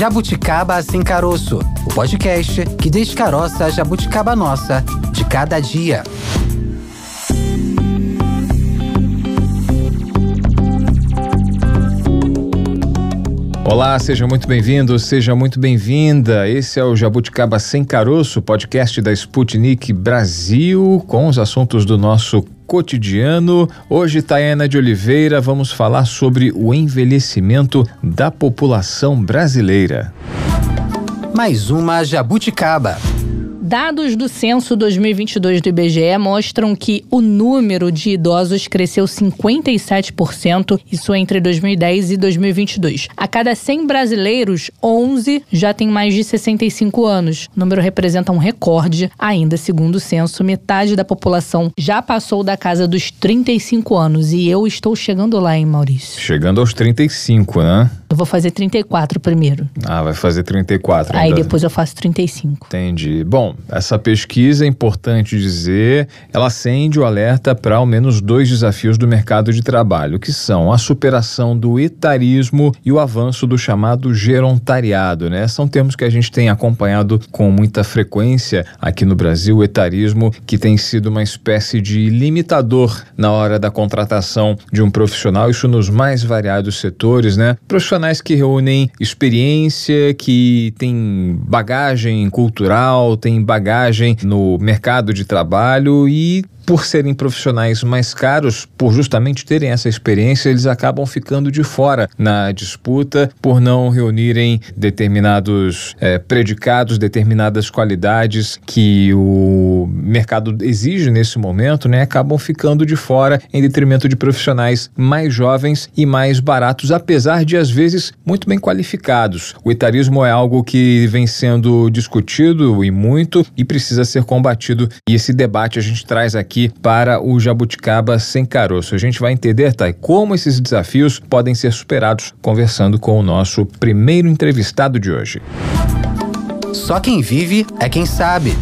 Jabuticaba Sem Caroço, o podcast que descaroça a jabuticaba nossa de cada dia. Olá, seja muito bem-vindo, seja muito bem-vinda. Esse é o Jabuticaba Sem Caroço, podcast da Sputnik Brasil, com os assuntos do nosso cotidiano. Hoje, Tayana de Oliveira, vamos falar sobre o envelhecimento da população brasileira. Mais uma jabuticaba. Dados do censo 2022 do IBGE mostram que o número de idosos cresceu 57%, isso entre 2010 e 2022. A cada 100 brasileiros, 11 já têm mais de 65 anos. O número representa um recorde. Ainda, segundo o censo, metade da população já passou da casa dos 35 anos. E eu estou chegando lá, hein, Maurício? Chegando aos 35, né? Eu vou fazer 34 primeiro. Ah, vai fazer 34. Aí ainda. depois eu faço 35. Entendi. Bom, essa pesquisa, é importante dizer, ela acende o alerta para ao menos dois desafios do mercado de trabalho, que são a superação do etarismo e o avanço do chamado gerontariado, né? São termos que a gente tem acompanhado com muita frequência aqui no Brasil, o etarismo, que tem sido uma espécie de limitador na hora da contratação de um profissional, isso nos mais variados setores, né? Profissional profissionais que reúnem experiência, que têm bagagem cultural, têm bagagem no mercado de trabalho e por serem profissionais mais caros, por justamente terem essa experiência, eles acabam ficando de fora na disputa por não reunirem determinados é, predicados, determinadas qualidades que o mercado exige nesse momento, né? Acabam ficando de fora em detrimento de profissionais mais jovens e mais baratos, apesar de às vezes muito bem qualificados. O etarismo é algo que vem sendo discutido e muito e precisa ser combatido. E esse debate a gente traz aqui para o Jabuticaba Sem Caroço. A gente vai entender, Thay, como esses desafios podem ser superados conversando com o nosso primeiro entrevistado de hoje. Só quem vive é quem sabe.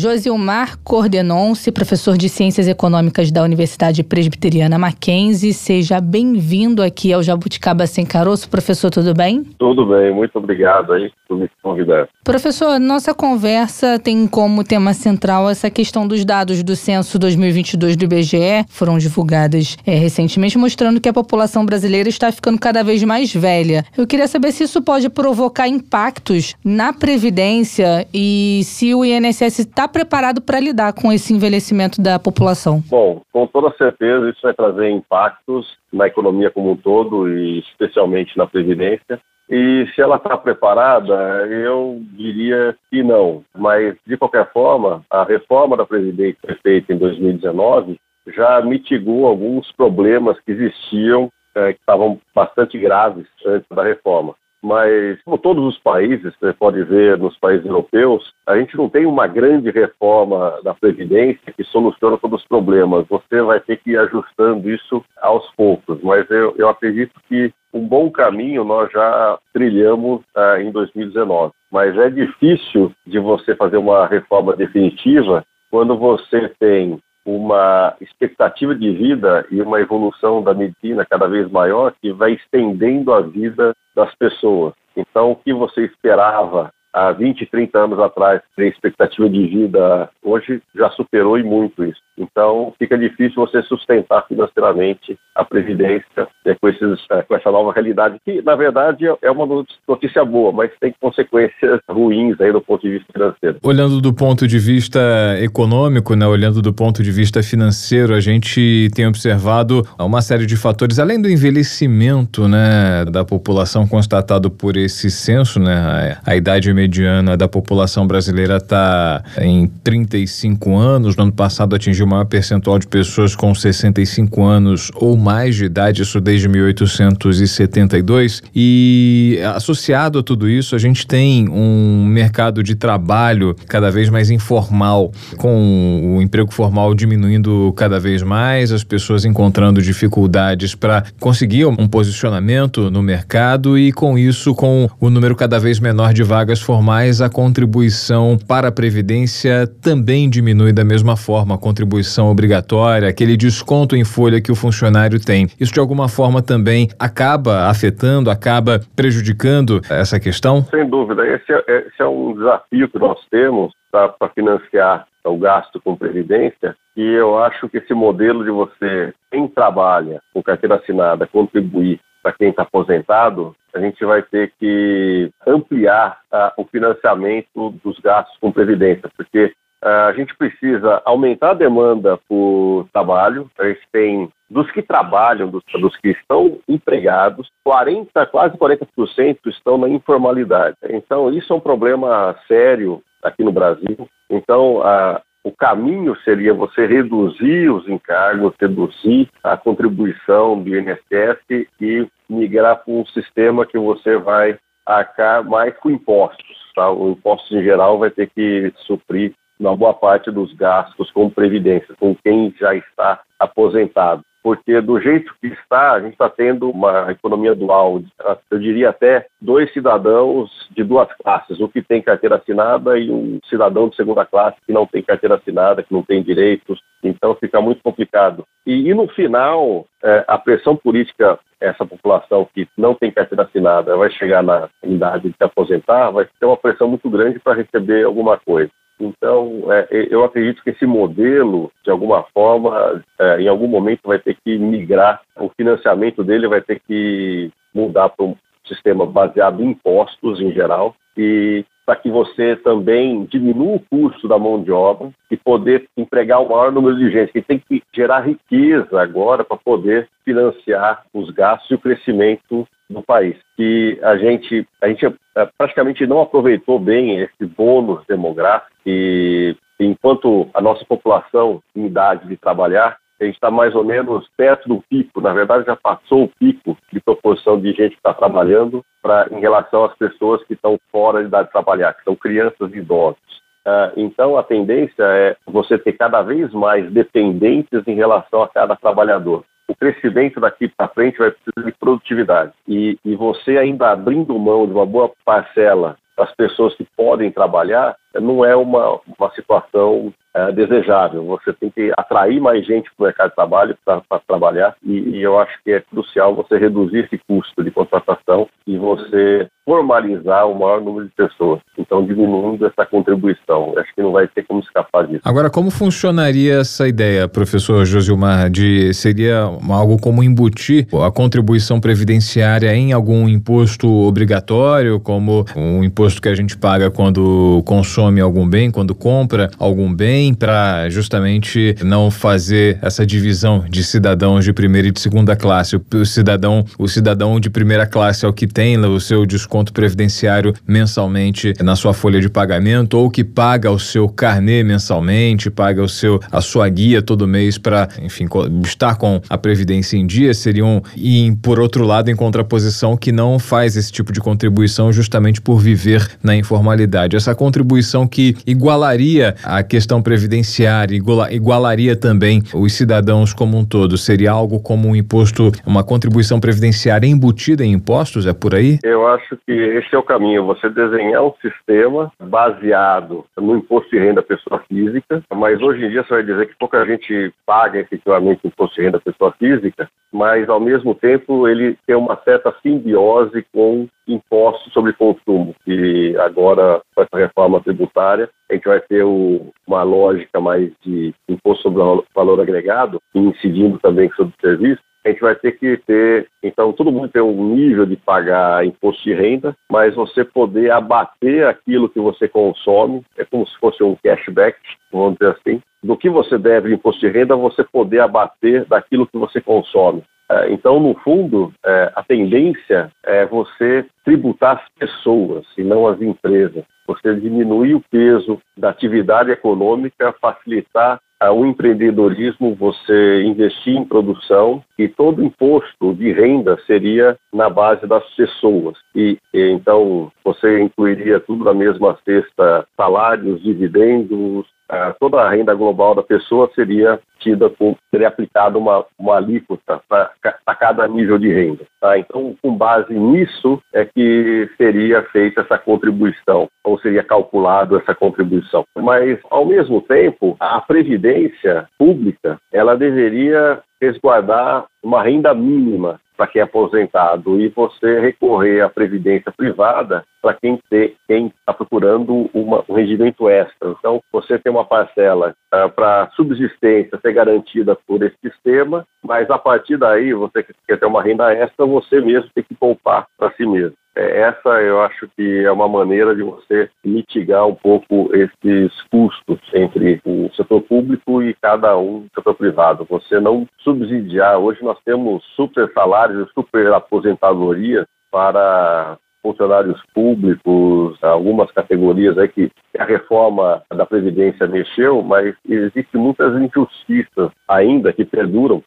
Josilmar Cordenonce, professor de Ciências Econômicas da Universidade Presbiteriana Mackenzie. Seja bem-vindo aqui ao Jabuticaba Sem Caroço. Professor, tudo bem? Tudo bem, muito obrigado aí por me convidar. Professor, nossa conversa tem como tema central essa questão dos dados do censo 2022 do IBGE, foram divulgadas é, recentemente, mostrando que a população brasileira está ficando cada vez mais velha. Eu queria saber se isso pode provocar impactos na Previdência e se o INSS está preparado para lidar com esse envelhecimento da população? Bom, com toda certeza isso vai trazer impactos na economia como um todo e especialmente na previdência. E se ela está preparada, eu diria que não. Mas, de qualquer forma, a reforma da Previdência feita em 2019 já mitigou alguns problemas que existiam, é, que estavam bastante graves antes da reforma. Mas, como todos os países, você pode ver nos países europeus, a gente não tem uma grande reforma da Previdência que soluciona todos os problemas. Você vai ter que ir ajustando isso aos poucos. Mas eu, eu acredito que um bom caminho nós já trilhamos ah, em 2019. Mas é difícil de você fazer uma reforma definitiva quando você tem uma expectativa de vida e uma evolução da medicina cada vez maior que vai estendendo a vida das pessoas. Então, o que você esperava há 20, 30 anos atrás, a expectativa de vida hoje já superou e muito isso. Então, fica difícil você sustentar financeiramente a previdência né, com, esses, é, com essa nova realidade, que, na verdade, é uma notícia boa, mas tem consequências ruins aí do ponto de vista financeiro. Olhando do ponto de vista econômico, né, olhando do ponto de vista financeiro, a gente tem observado uma série de fatores, além do envelhecimento né, da população constatado por esse censo, né, a, a idade mediana da população brasileira está em 35 anos, no ano passado atingiu maior percentual de pessoas com 65 anos ou mais de idade, isso desde 1872. E associado a tudo isso, a gente tem um mercado de trabalho cada vez mais informal, com o emprego formal diminuindo cada vez mais, as pessoas encontrando dificuldades para conseguir um posicionamento no mercado e com isso com o número cada vez menor de vagas formais, a contribuição para a Previdência também diminui da mesma forma, a contribuição obrigatória, aquele desconto em folha que o funcionário tem. Isso de alguma forma também acaba afetando, acaba prejudicando essa questão? Sem dúvida. Esse é, esse é um desafio que nós temos para financiar o gasto com previdência e eu acho que esse modelo de você, quem trabalha com carteira assinada, contribuir para quem está aposentado, a gente vai ter que ampliar uh, o financiamento dos gastos com previdência, porque uh, a gente precisa aumentar a demanda por trabalho. A gente tem dos que trabalham, dos, dos, que estão empregados, 40, quase 40% estão na informalidade. Então, isso é um problema sério aqui no Brasil. Então, uh, o caminho seria você reduzir os encargos, reduzir a contribuição do INSS e migrar para um sistema que você vai arcar mais com impostos. Tá? O imposto em geral vai ter que suprir uma boa parte dos gastos com previdência, com quem já está aposentado porque do jeito que está, a gente está tendo uma economia dual, eu diria até dois cidadãos de duas classes, o que tem carteira assinada e um cidadão de segunda classe que não tem carteira assinada, que não tem direitos, então fica muito complicado. E, e no final, é, a pressão política, essa população que não tem carteira assinada, vai chegar na idade de se aposentar, vai ter uma pressão muito grande para receber alguma coisa. Então, é, eu acredito que esse modelo, de alguma forma, é, em algum momento vai ter que migrar, o financiamento dele vai ter que mudar para um sistema baseado em impostos em geral e para que você também diminua o custo da mão de obra e poder empregar o maior número de gente, que tem que gerar riqueza agora para poder financiar os gastos e o crescimento do país. Que a gente, a gente eh, praticamente não aproveitou bem esse bônus demográfico e enquanto a nossa população em idade de trabalhar, a gente está mais ou menos perto do pico, na verdade já passou o pico de proporção de gente que está trabalhando pra, em relação às pessoas que estão fora de idade de trabalhar, que são crianças e idosos. Uh, então a tendência é você ter cada vez mais dependentes em relação a cada trabalhador o crescimento daqui para frente vai precisar de produtividade. E, e você ainda abrindo mão de uma boa parcela das pessoas que podem trabalhar, não é uma, uma situação é, desejável. Você tem que atrair mais gente para o mercado de trabalho para trabalhar e, e, eu acho que é crucial você reduzir esse custo de contratação e você formalizar o maior número de pessoas. Então, diminuindo essa contribuição. Acho que não vai ter como escapar disso. Agora, como funcionaria essa ideia, professor Josilmar, de seria algo como embutir a contribuição previdenciária em algum imposto obrigatório, como um imposto que a gente paga quando consome algum bem, quando compra algum bem, para justamente não fazer essa divisão de cidadãos de primeira e de segunda classe. O cidadão, o cidadão de primeira classe é o que tem o seu desconto desconto previdenciário mensalmente na sua folha de pagamento ou que paga o seu carnê mensalmente, paga o seu a sua guia todo mês para, enfim, estar com a previdência em dia, seriam e por outro lado em contraposição que não faz esse tipo de contribuição justamente por viver na informalidade. Essa contribuição que igualaria a questão previdenciária, igualaria também os cidadãos como um todo, seria algo como um imposto, uma contribuição previdenciária embutida em impostos, é por aí? Eu acho que esse é o caminho, você desenhar um sistema baseado no imposto de renda pessoa física, mas hoje em dia você vai dizer que pouca gente paga efetivamente imposto de renda pessoa física, mas ao mesmo tempo ele tem uma certa simbiose com impostos sobre consumo, que agora com essa reforma tributária a gente vai ter o, uma lógica mais de imposto sobre valor agregado, incidindo também sobre serviço, a gente vai ter que ter, então todo mundo tem um nível de pagar imposto de renda, mas você poder abater aquilo que você consome, é como se fosse um cashback, vamos dizer assim, do que você deve de imposto de renda, você poder abater daquilo que você consome. É, então, no fundo, é, a tendência é você tributar as pessoas e não as empresas. Você diminuir o peso da atividade econômica, facilitar o empreendedorismo, você investir em produção e todo imposto de renda seria na base das pessoas. E, e então você incluiria tudo na mesma cesta, salários, dividendos, uh, toda a renda global da pessoa seria tida com, seria aplicada uma, uma alíquota para cada nível de renda. Tá? Então, com base nisso é que seria feita essa contribuição, ou seria calculado essa contribuição. Mas, ao mesmo tempo, a previdência pública, ela deveria resguardar uma renda mínima para quem é aposentado e você recorrer à previdência privada para quem está procurando uma, um rendimento extra. Então, você tem uma parcela uh, para subsistência ser garantida por esse sistema, mas a partir daí, você que quer ter uma renda extra, você mesmo tem que poupar para si mesmo. É, essa eu acho que é uma maneira de você mitigar um pouco esses custos entre o setor público e cada um do setor privado. Você não subsidiar. Hoje nós temos super salários, super aposentadoria para funcionários públicos, algumas categorias aí que a reforma da Previdência mexeu, mas existem muitas injustiças ainda que perduram,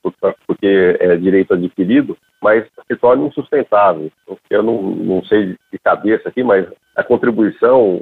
porque é direito adquirido, mas se torna insustentável. Eu não, não sei de cabeça aqui, mas a contribuição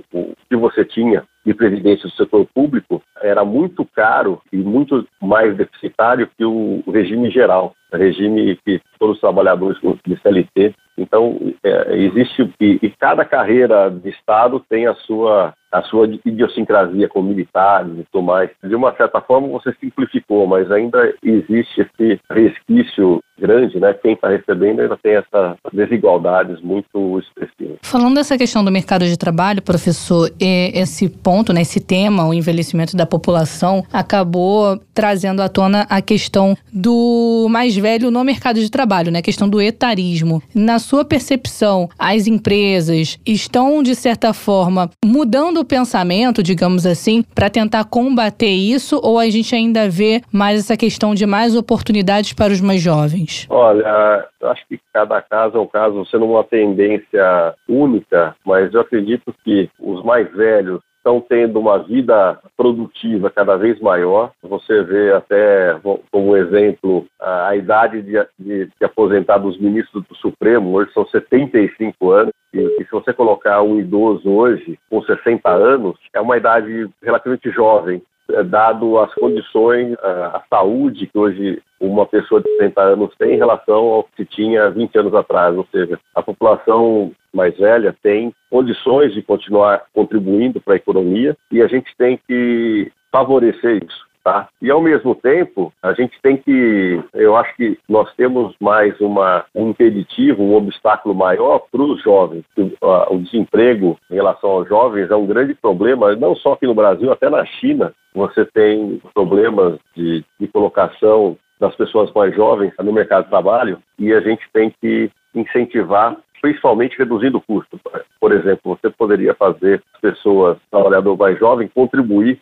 que você tinha de previdência do setor público era muito caro e muito mais deficitário que o regime geral, regime que todos os trabalhadores de CLT. Então, é, existe, e, e cada carreira de Estado tem a sua a sua idiosincrasia com militares e tudo mais. De uma certa forma, você simplificou, mas ainda existe esse resquício grande, né? Quem está recebendo ainda tem essas desigualdades muito expressivas. Falando dessa questão do mercado de trabalho, professor, esse ponto, né, esse tema, o envelhecimento da população, acabou trazendo à tona a questão do mais velho no mercado de trabalho, né? A questão do etarismo. Na sua percepção, as empresas estão, de certa forma, mudando o pensamento, digamos assim, para tentar combater isso, ou a gente ainda vê mais essa questão de mais oportunidades para os mais jovens? Olha, acho que cada caso é um caso, sendo uma tendência única, mas eu acredito que os mais velhos estão tendo uma vida produtiva cada vez maior. Você vê até, como exemplo, a idade de, de, de aposentar dos ministros do Supremo, hoje são 75 anos, e, e, se você colocar um idoso hoje com 60 anos, é uma idade relativamente jovem, dado as condições, a saúde que hoje uma pessoa de 60 anos tem em relação ao que tinha 20 anos atrás, ou seja, a população mais velha tem condições de continuar contribuindo para a economia e a gente tem que favorecer isso. Tá? E ao mesmo tempo, a gente tem que, eu acho que nós temos mais uma, um impeditivo, um obstáculo maior para os jovens. O, o desemprego em relação aos jovens é um grande problema, não só aqui no Brasil, até na China. Você tem problemas de, de colocação das pessoas mais jovens no mercado de trabalho e a gente tem que incentivar principalmente reduzindo o custo. Por exemplo, você poderia fazer as pessoas, trabalhador mais jovem, contribuir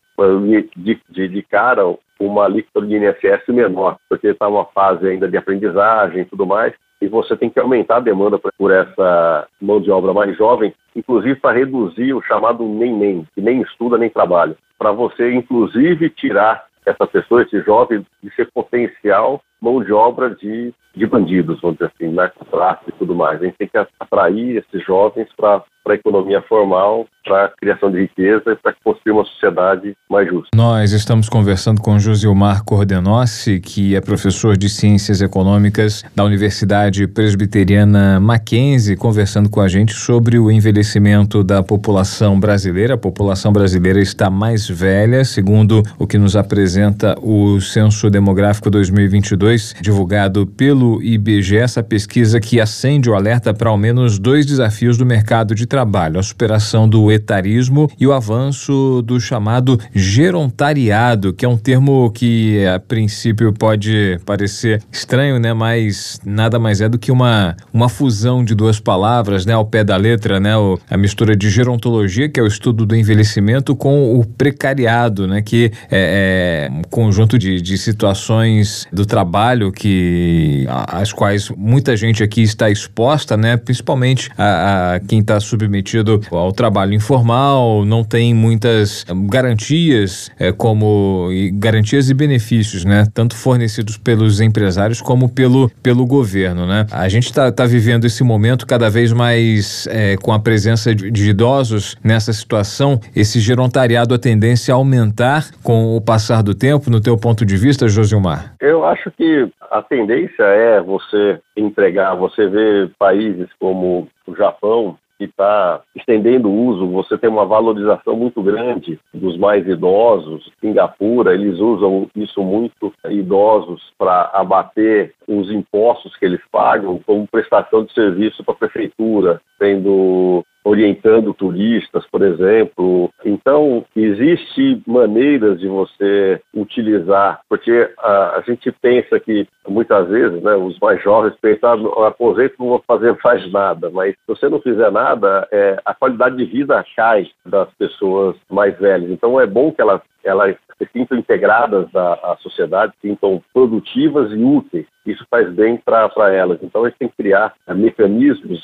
de, de, de cara uma alíquota de INSS menor, porque está uma fase ainda de aprendizagem e tudo mais, e você tem que aumentar a demanda por essa mão de obra mais jovem, inclusive para reduzir o chamado nem-nem, que nem estuda nem trabalha, para você, inclusive, tirar essa pessoa, esse jovem, de ser potencial mão de obra de, de bandidos, vamos dizer assim, narcotráfico e tudo mais. A gente tem que atrair esses jovens para a economia formal, para a criação de riqueza e para construir uma sociedade mais justa. Nós estamos conversando com Josilmar Cordenossi, que é professor de Ciências Econômicas da Universidade Presbiteriana Mackenzie, conversando com a gente sobre o envelhecimento da população brasileira. A população brasileira está mais velha, segundo o que nos apresenta o Censo Demográfico 2022, divulgado pelo IBGE, essa pesquisa que acende o alerta para ao menos dois desafios do mercado de trabalho: a superação do etarismo e o avanço do chamado gerontariado, que é um termo que a princípio pode parecer estranho, né? Mas nada mais é do que uma, uma fusão de duas palavras, né? Ao pé da letra, né? O, a mistura de gerontologia, que é o estudo do envelhecimento, com o precariado, né? Que é, é um conjunto de, de situações do trabalho que às quais muita gente aqui está exposta, né? Principalmente a, a quem está submetido ao trabalho informal, não tem muitas eh, garantias é, como e garantias e benefícios, né? Tanto fornecidos pelos empresários como pelo, pelo governo, né? A gente está tá vivendo esse momento cada vez mais é, com a presença de, de idosos nessa situação. Esse gerontariado, a tendência a aumentar com o passar do tempo, no teu ponto de vista, Josilmar? Eu acho que a tendência é você entregar, você vê países como o Japão, que está estendendo o uso, você tem uma valorização muito grande dos mais idosos. Singapura, eles usam isso muito, idosos, para abater os impostos que eles pagam como prestação de serviço para a prefeitura, sendo orientando turistas, por exemplo. Então, existe maneiras de você utilizar, porque a, a gente pensa que muitas vezes, né, os mais jovens pensam, ah, aposento não vou fazer mais nada, mas se você não fizer nada, é, a qualidade de vida cai das pessoas mais velhas. Então, é bom que elas, elas se sintam integradas à, à sociedade, se sintam produtivas e úteis. Isso faz bem para elas. Então, a gente tem que criar mecanismos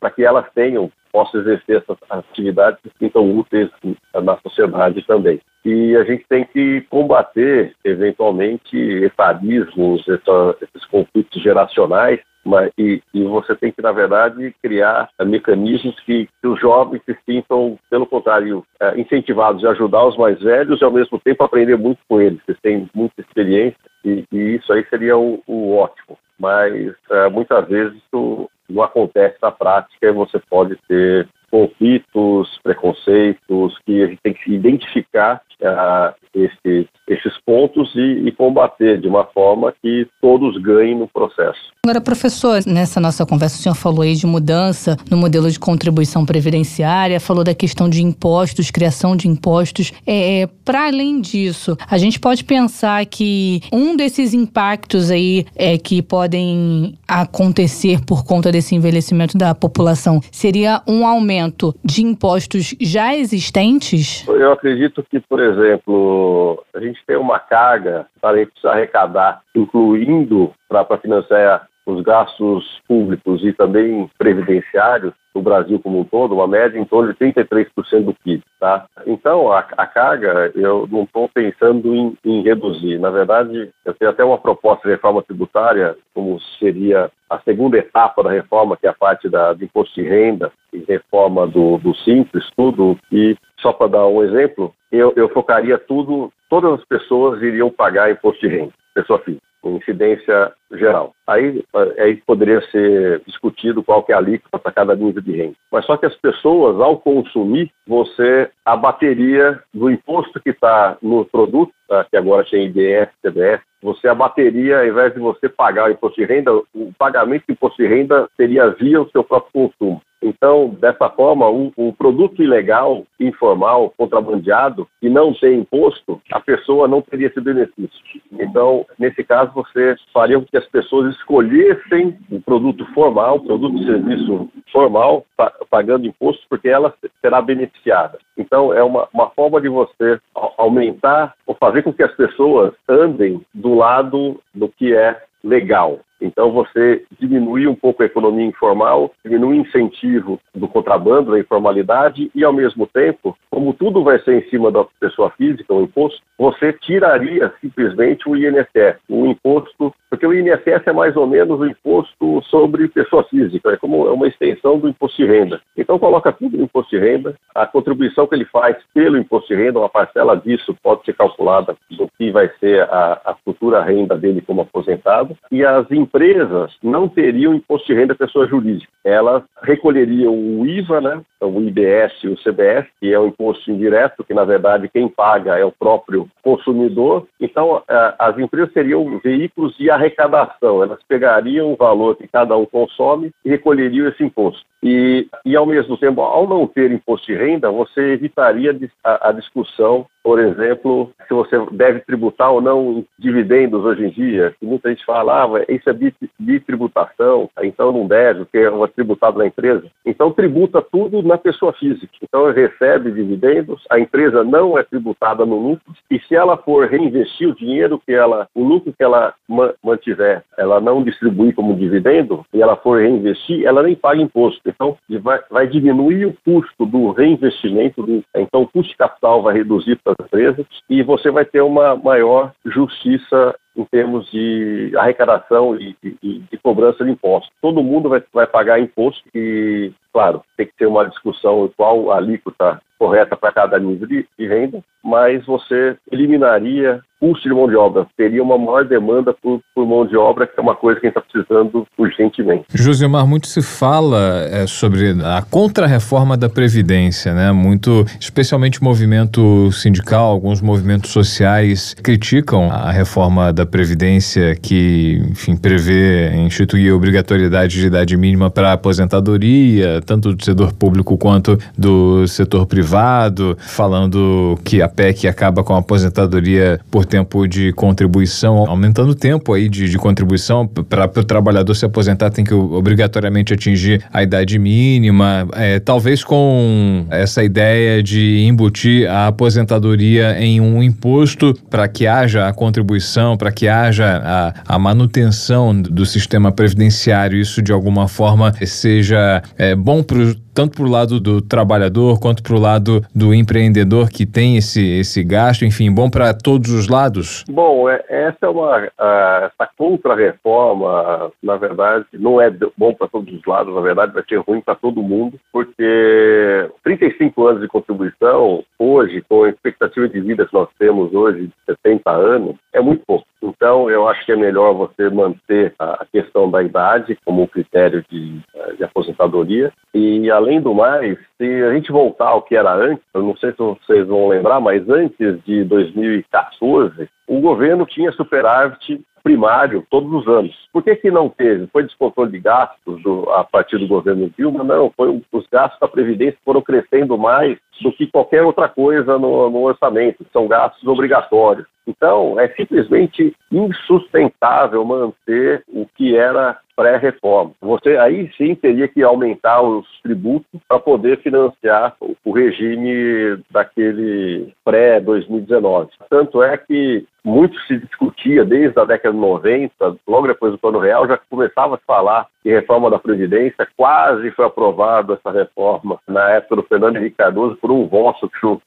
para que elas tenham possa exercer essas atividades que sintam úteis na sociedade também. E a gente tem que combater, eventualmente, etarismos, esses conflitos geracionais, mas, e, e, você tem que, na verdade, criar mecanismos que, que os jovens se sintam, pelo contrário, é, incentivados a ajudar os mais velhos e, ao mesmo tempo, aprender muito com eles. Eles têm muita experiência e, e isso aí seria o, o ótimo. Mas, é, muitas vezes, isso não acontece na prática e você pode ter conflitos, preconceitos, que a gente tem que identificar uh, esses, esses pontos e, e, combater de uma forma que todos ganhem no processo. Agora, professor, nessa nossa conversa o senhor falou aí de mudança no modelo de contribuição previdenciária, falou da questão de impostos, criação de impostos. É, é Para além disso, a gente pode pensar que um desses impactos aí é, que podem acontecer por conta desse envelhecimento da população seria um aumento de impostos já existentes? Eu acredito que, por exemplo, a gente tem uma carga para a gente arrecadar, incluindo para financiar os gastos públicos e também previdenciários no Brasil como um todo, uma média em torno de 33% do PIB. Tá? Então, a, a carga, eu não estou pensando em, em, reduzir. Na verdade, eu tenho até uma proposta de reforma tributária, como seria a segunda etapa da reforma, que é a parte da, do imposto de renda e reforma do, do Simples, tudo. E, só para dar um exemplo, eu, eu focaria tudo, todas as pessoas iriam pagar imposto de renda, pessoa física incidência geral. Aí, aí poderia ser discutido qual que é a alíquota para cada nível de renda. Mas só que as pessoas, ao consumir, você abateria do imposto que está no produto, tá, que agora tem IDS, TBS, você abateria, ao invés de você pagar o imposto de renda, o pagamento do imposto de renda seria via o seu próprio consumo. Então, dessa forma, um, um, produto ilegal, informal, contrabandeado, que não tem imposto, a pessoa não teria esse benefício. Então, nesse caso, você faria com que as pessoas escolhessem um produto formal, um produto de serviço formal, pagando imposto, porque ela será beneficiada. Então, é uma, uma forma de você aumentar ou fazer com que as pessoas andem do lado do que é legal. Então, você diminui um pouco a economia informal, diminui o incentivo do contrabando, da informalidade, e, ao mesmo tempo, como tudo vai ser em cima da pessoa física, o imposto, você tiraria simplesmente o INSS, o imposto, porque o INSS é mais ou menos o imposto sobre pessoa física, é como uma extensão do imposto de renda. Então, coloca tudo no imposto de renda, a contribuição que ele faz pelo imposto de renda, uma parcela disso pode ser calculada do que vai ser a, a futura renda dele como aposentado, e as empresas não teriam imposto de renda pessoa jurídica. Elas recolheriam o IVA, né, então, o IBS e o CBS, que é o imposto indireto, que na verdade quem paga é o próprio consumidor. Então, as empresas seriam veículos de arrecadação, elas pegariam o valor que cada um consome e recolheriam esse imposto. E, e ao mesmo tempo, ao não ter imposto de renda, você evitaria a, a discussão por exemplo, se você deve tributar ou não dividendos hoje em dia, que muita gente fala, ah, isso é bitributação, então não deve, porque é uma tributada empresa. Então tributa tudo na pessoa física. Então recebe dividendos, a empresa não é tributada no lucro e se ela for reinvestir o dinheiro que ela, o lucro que ela mantiver, ela não distribuir como dividendo e ela for reinvestir, ela nem paga imposto. Então vai, vai diminuir o custo do reinvestimento, do, então o custo de capital vai reduzir para as empresas e você vai ter uma maior justiça em termos de arrecadação e, e, de cobrança de impostos. Todo mundo vai, vai pagar imposto e, claro, tem que ter uma discussão qual a alíquota correta para cada nível de, de renda, mas você eliminaria custo de mão de obra, teria uma maior demanda por, por, mão de obra, que é uma coisa que a gente está precisando urgentemente. Josemar, muito se fala é, sobre a contrarreforma da Previdência, né? Muito, especialmente o movimento sindical, alguns movimentos sociais criticam a reforma da Previdência que, enfim, prevê instituir obrigatoriedade de idade mínima para aposentadoria, tanto do setor público quanto do setor privado, falando que a PEC acaba com a aposentadoria por tempo de contribuição, aumentando o tempo aí de, de contribuição para o trabalhador se aposentar tem que obrigatoriamente atingir a idade mínima, é, talvez com essa ideia de embutir a aposentadoria em um imposto para que haja a contribuição, para que haja a, a, manutenção do sistema previdenciário, isso de alguma forma seja é, bom para tanto para o lado do trabalhador quanto para o lado do empreendedor que tem esse, esse gasto, enfim, bom para todos os lados? Bom, é, essa é uma essa contra-reforma, na verdade, não é bom para todos os lados, na verdade vai ser ruim para todo mundo, porque 35 anos de contribuição, hoje, com a expectativa de vida que nós temos hoje, de 70 anos, é muito pouco. Então, eu acho que é melhor você manter a questão da idade como critério de, de aposentadoria. E, além do mais, se a gente voltar ao que era antes, eu não sei se vocês vão lembrar, mas antes de 2014, o governo tinha superávit primário todos os anos. Por que, que não teve? Foi descontrole de gastos do, a partir do governo Dilma? Não, foi os gastos da Previdência foram crescendo mais do que qualquer outra coisa no, no orçamento, são gastos obrigatórios. Então, é simplesmente insustentável manter o que era pré-reforma. Você aí sim teria que aumentar os tributos para poder financiar o, regime daquele pré-2019. Tanto é que muito se discutia desde a década de 90, logo depois do Plano Real, já começava a falar em reforma da Previdência. Quase foi aprovada essa reforma na época do Fernando Henrique Cardoso por um voto que foi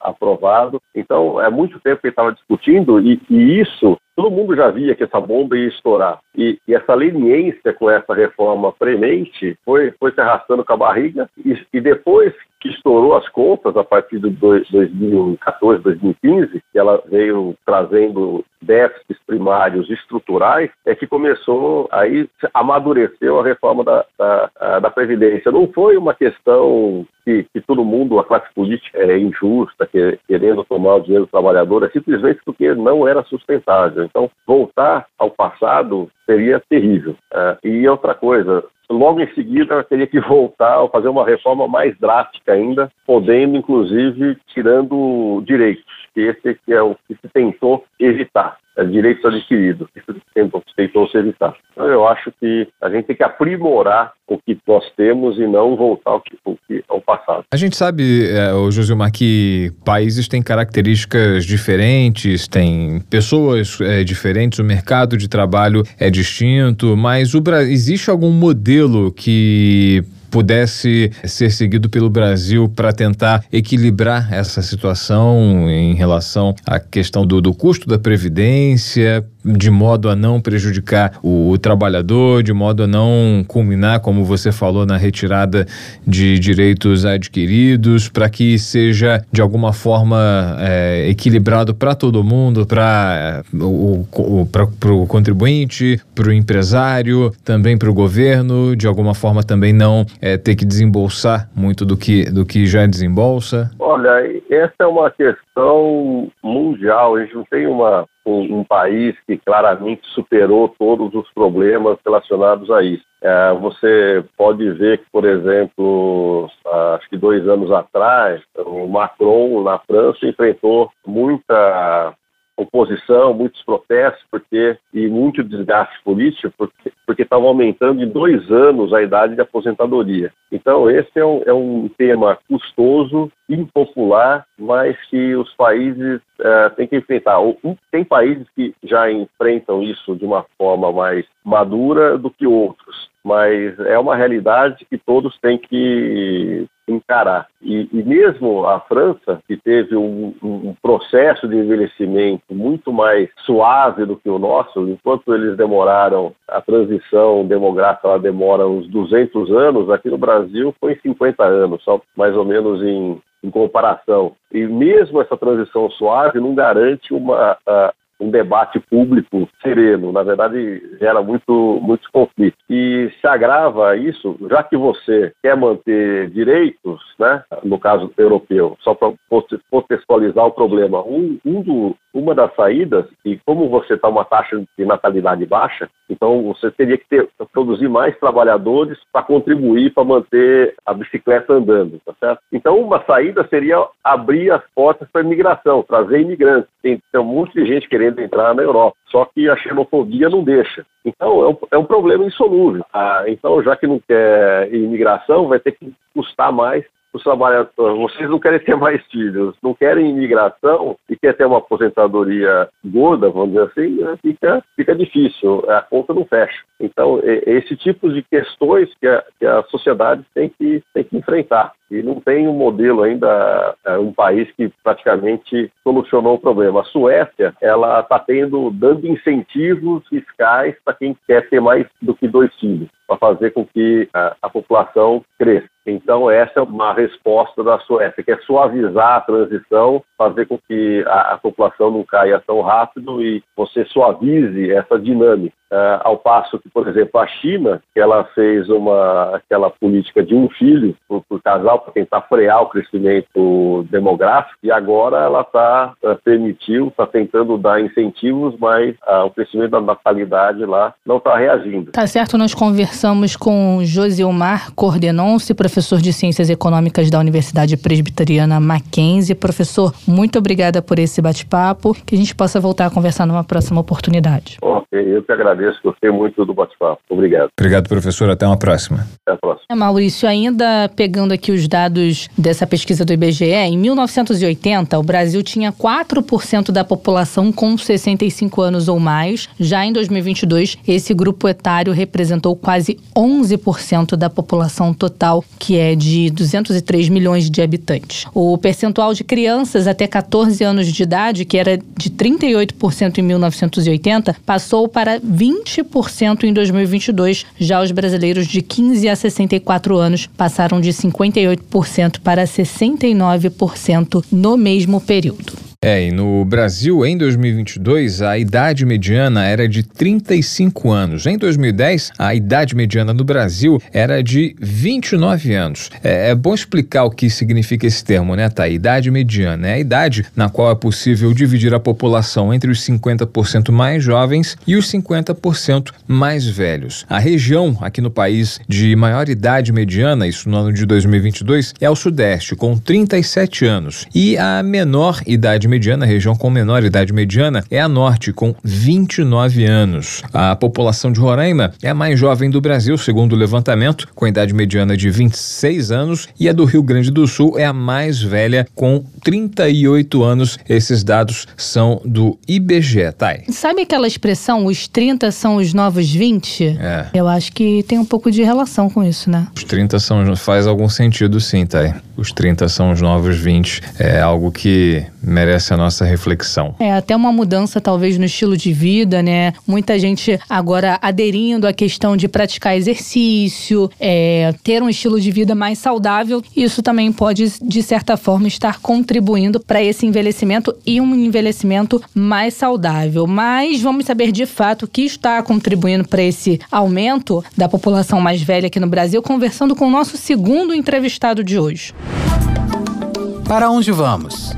aprovado. Então, é muito tempo que estava discutindo e, e isso todo mundo já via que essa bomba ia estourar. E, e essa leniência com essa reforma premente foi, foi se arrastando com a barriga e, e depois que estourou as contas a partir de 2014, 2015, que ela veio trazendo déficits primários estruturais, é que começou aí amadureceu a reforma da, da, da Previdência. Não foi uma questão que, que, todo mundo, a classe política é injusta, que, querendo tomar o dinheiro do trabalhador, é simplesmente porque não era sustentável. Então, voltar ao passado seria terrível. Uh, e outra coisa, logo em seguida ela teria que voltar a fazer uma reforma mais drástica ainda, podendo inclusive tirando direitos, que esse é o que se tentou evitar, é direitos adquiridos, isso tentou, tentou se evitar. Então eu acho que a gente tem que aprimorar o que nós temos e não voltar ao, ao passado. A gente sabe, é, o Josilmar, que países têm características diferentes, tem pessoas é, diferentes, o mercado de trabalho é distinto, mas o existe algum modelo que pudesse ser seguido pelo Brasil para tentar equilibrar essa situação em relação à questão do, do custo da previdência, de modo a não prejudicar o, o, trabalhador, de modo a não culminar, como você falou, na retirada de direitos adquiridos, para que seja de alguma forma é, equilibrado para todo mundo, para o, o contribuinte, para o empresário, também para o governo, de alguma forma também não é, ter que desembolsar muito do que, do que já desembolsa? Olha, essa é uma questão mundial. A gente não tem uma um, um, país que claramente superou todos os problemas relacionados a isso. É, você pode ver que, por exemplo, acho que dois anos atrás, o Macron na França enfrentou muita oposição, muitos protestos, porque e muito desgaste político, porque porque aumentando em dois anos a idade de aposentadoria. Então esse é um, é um tema custoso, impopular, mas que os países uh, têm que enfrentar. Tem países que já enfrentam isso de uma forma mais madura do que outros mas é uma realidade que todos têm que encarar. E, e mesmo a França, que teve um, um, processo de envelhecimento muito mais suave do que o nosso, enquanto eles demoraram, a transição demográfica ela demora uns 200 anos, aqui no Brasil foi em 50 anos, só mais ou menos em, em comparação. E mesmo essa transição suave não garante uma, um debate público sereno. Na verdade, gera muito, muitos conflitos. E se agrava isso, já que você quer manter direitos, né, no caso europeu, só para contextualizar o problema, um, um do, uma das saídas, e como você está uma taxa de natalidade baixa, então você teria que ter, produzir mais trabalhadores para contribuir para manter a bicicleta andando, tá certo? Então uma saída seria abrir as portas para a imigração, trazer imigrantes. Tem, tem um monte de gente querendo entrar na Europa, só que a xenofobia não deixa. Então é um, é um problema insolúvel. Ah, então já que não quer imigração, vai ter que custar mais os trabalhadores, vocês não querem ter mais filhos, não querem imigração e quer ter uma aposentadoria gorda, vamos dizer assim, né, fica, fica difícil, a conta não fecha. Então, esse tipo de questões que a, que a sociedade tem que, tem que enfrentar. E não tem um modelo ainda, é, um país que praticamente solucionou o problema. A Suécia, ela está tendo, dando incentivos fiscais para quem quer ter mais do que dois filhos, para fazer com que a, a população cresça. Então, essa é uma resposta da Suécia, que é suavizar a transição, fazer com que a, a população não caia tão rápido e você suavize essa dinâmica. Uh, ao passo que, por exemplo, a China, ela fez uma aquela política de um filho por, por casal para tentar frear o crescimento demográfico e agora ela está uh, eh, permitiu, está tentando dar incentivos, mas uh, o crescimento da natalidade lá não está reagindo. Tá certo, nós conversamos com Josilmar Cordenonce, professor de Ciências Econômicas da Universidade Presbiteriana Mackenzie. Professor, muito obrigada por esse bate-papo, que a gente possa voltar a conversar numa próxima oportunidade. Ok, eu que agradeço agradeço, gostei muito do bate-papo. Obrigado. Obrigado, professor. Até uma próxima. Até a próxima. É, Maurício, ainda pegando aqui os dados dessa pesquisa do IBGE, em 1980, o Brasil tinha 4% da população com 65 anos ou mais. Já em 2022, esse grupo etário representou quase 11% da população total, que é de 203 milhões de habitantes. O percentual de crianças até 14 anos de idade, que era de 38% em 1980, passou para 20 20% em 2022. Já os brasileiros de 15 a 64 anos passaram de 58% para 69% no mesmo período. É, e no Brasil, em 2022, a idade mediana era de 35 anos. Em 2010, a idade mediana no Brasil era de 29 anos. É, é bom explicar o que significa esse termo, né, tá? Idade mediana é a idade na qual é possível dividir a população entre os 50% mais jovens e os 50% mais velhos. A região aqui no país de maior idade mediana, isso no ano de 2022, é o Sudeste, com 37 anos. E a menor idade idade mediana, a região com menor idade mediana, é a norte, com 29 anos. A população de Roraima é a mais jovem do Brasil, segundo o levantamento, com idade mediana de 26 anos, e a do Rio Grande do Sul é a mais velha, com 38 anos. Esses dados são do IBGE, Thay. Sabe aquela expressão, os 30 são os novos 20? É. Eu acho que tem um pouco de relação com isso, né? Os 30 são, faz algum sentido sim, Thay. Os 30 são os novos 20. É algo que merece a nossa reflexão. É, até uma mudança talvez no estilo de vida, né? Muita gente agora aderindo à questão de praticar exercício, é, ter um estilo de vida mais saudável. Isso também pode, de certa forma, estar contribuindo para esse envelhecimento e um envelhecimento mais saudável. Mas vamos saber de fato o que está contribuindo para esse aumento da população mais velha aqui no Brasil, conversando com o nosso segundo entrevistado de hoje. Para onde vamos?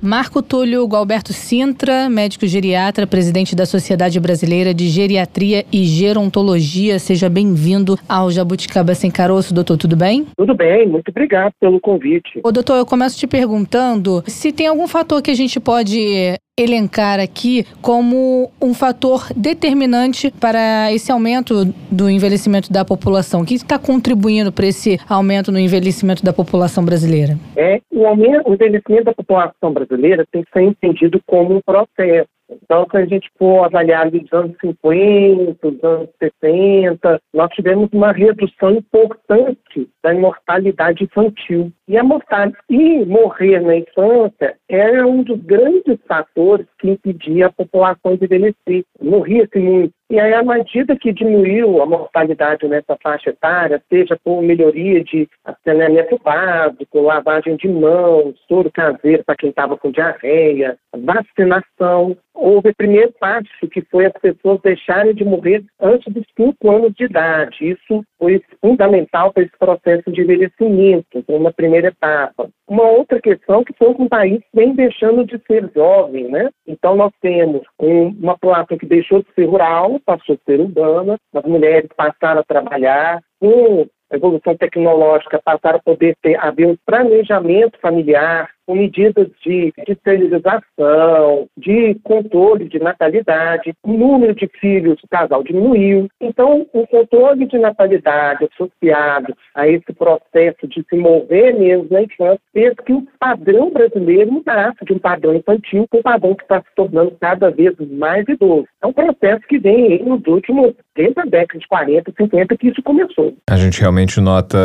Marco Túlio Gualberto Sintra, médico geriatra, presidente da Sociedade Brasileira de Geriatria e Gerontologia. Seja bem-vindo ao Jabuticaba Sem Caroço, doutor, tudo bem? Tudo bem, muito obrigado pelo convite. Ô, doutor, eu começo te perguntando se tem algum fator que a gente pode elencar aqui como um fator determinante para esse aumento do envelhecimento da população? O que está contribuindo para esse aumento no envelhecimento da população brasileira? É, o, aumento, o envelhecimento da população brasileira tem que ser entendido como um processo. Então, se a gente for avaliar dos anos 50, dos anos 60, nós tivemos uma redução importante da imortalidade infantil. E a mortalidade e morrer na infância era um dos grandes fatores que impedia a população de envelhecer. Morria-se muito. E aí, à medida que diminuiu a mortalidade nessa faixa etária, seja por melhoria de saneamento básico, lavagem de mãos, soro caseiro para quem estava com diarreia, vacinação, houve o primeiro passo, que foi as pessoas deixarem de morrer antes dos 5 anos de idade. Isso foi fundamental para esse processo de envelhecimento, uma primeira etapa. Uma outra questão que foi o país vem deixando de ser jovem, né? Então nós temos uma população que deixou de ser rural, passou a ser urbana, as mulheres passaram a trabalhar, com a evolução tecnológica passaram a poder ter, haver um planejamento familiar, com medidas de, esterilização, de controle de natalidade, o número de filhos do casal diminuiu. Então, o controle de natalidade associado a esse processo de se mover mesmo na infância fez que o padrão brasileiro mudasse de um padrão infantil para um padrão que está se tornando cada vez mais idoso. É um processo que vem nos últimos, desde a década de 40, 50, que isso começou. A gente realmente nota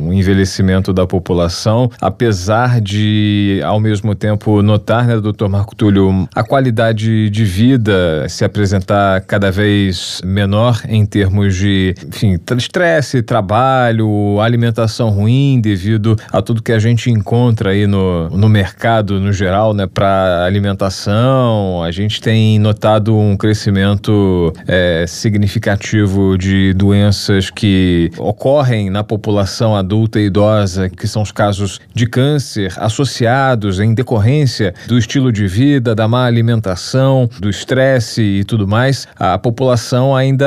o envelhecimento da população, apesar de ao mesmo tempo, notar, né, doutor Marco Túlio, a qualidade de vida se apresentar cada vez menor em termos de, enfim, estresse, trabalho, alimentação ruim devido a tudo que a gente encontra aí no, no mercado no geral, né, para alimentação. A gente tem notado um crescimento é, significativo de doenças que ocorrem na população adulta e idosa, que são os casos de câncer associados em decorrência do estilo de vida, da má alimentação, do estresse e tudo mais, a população ainda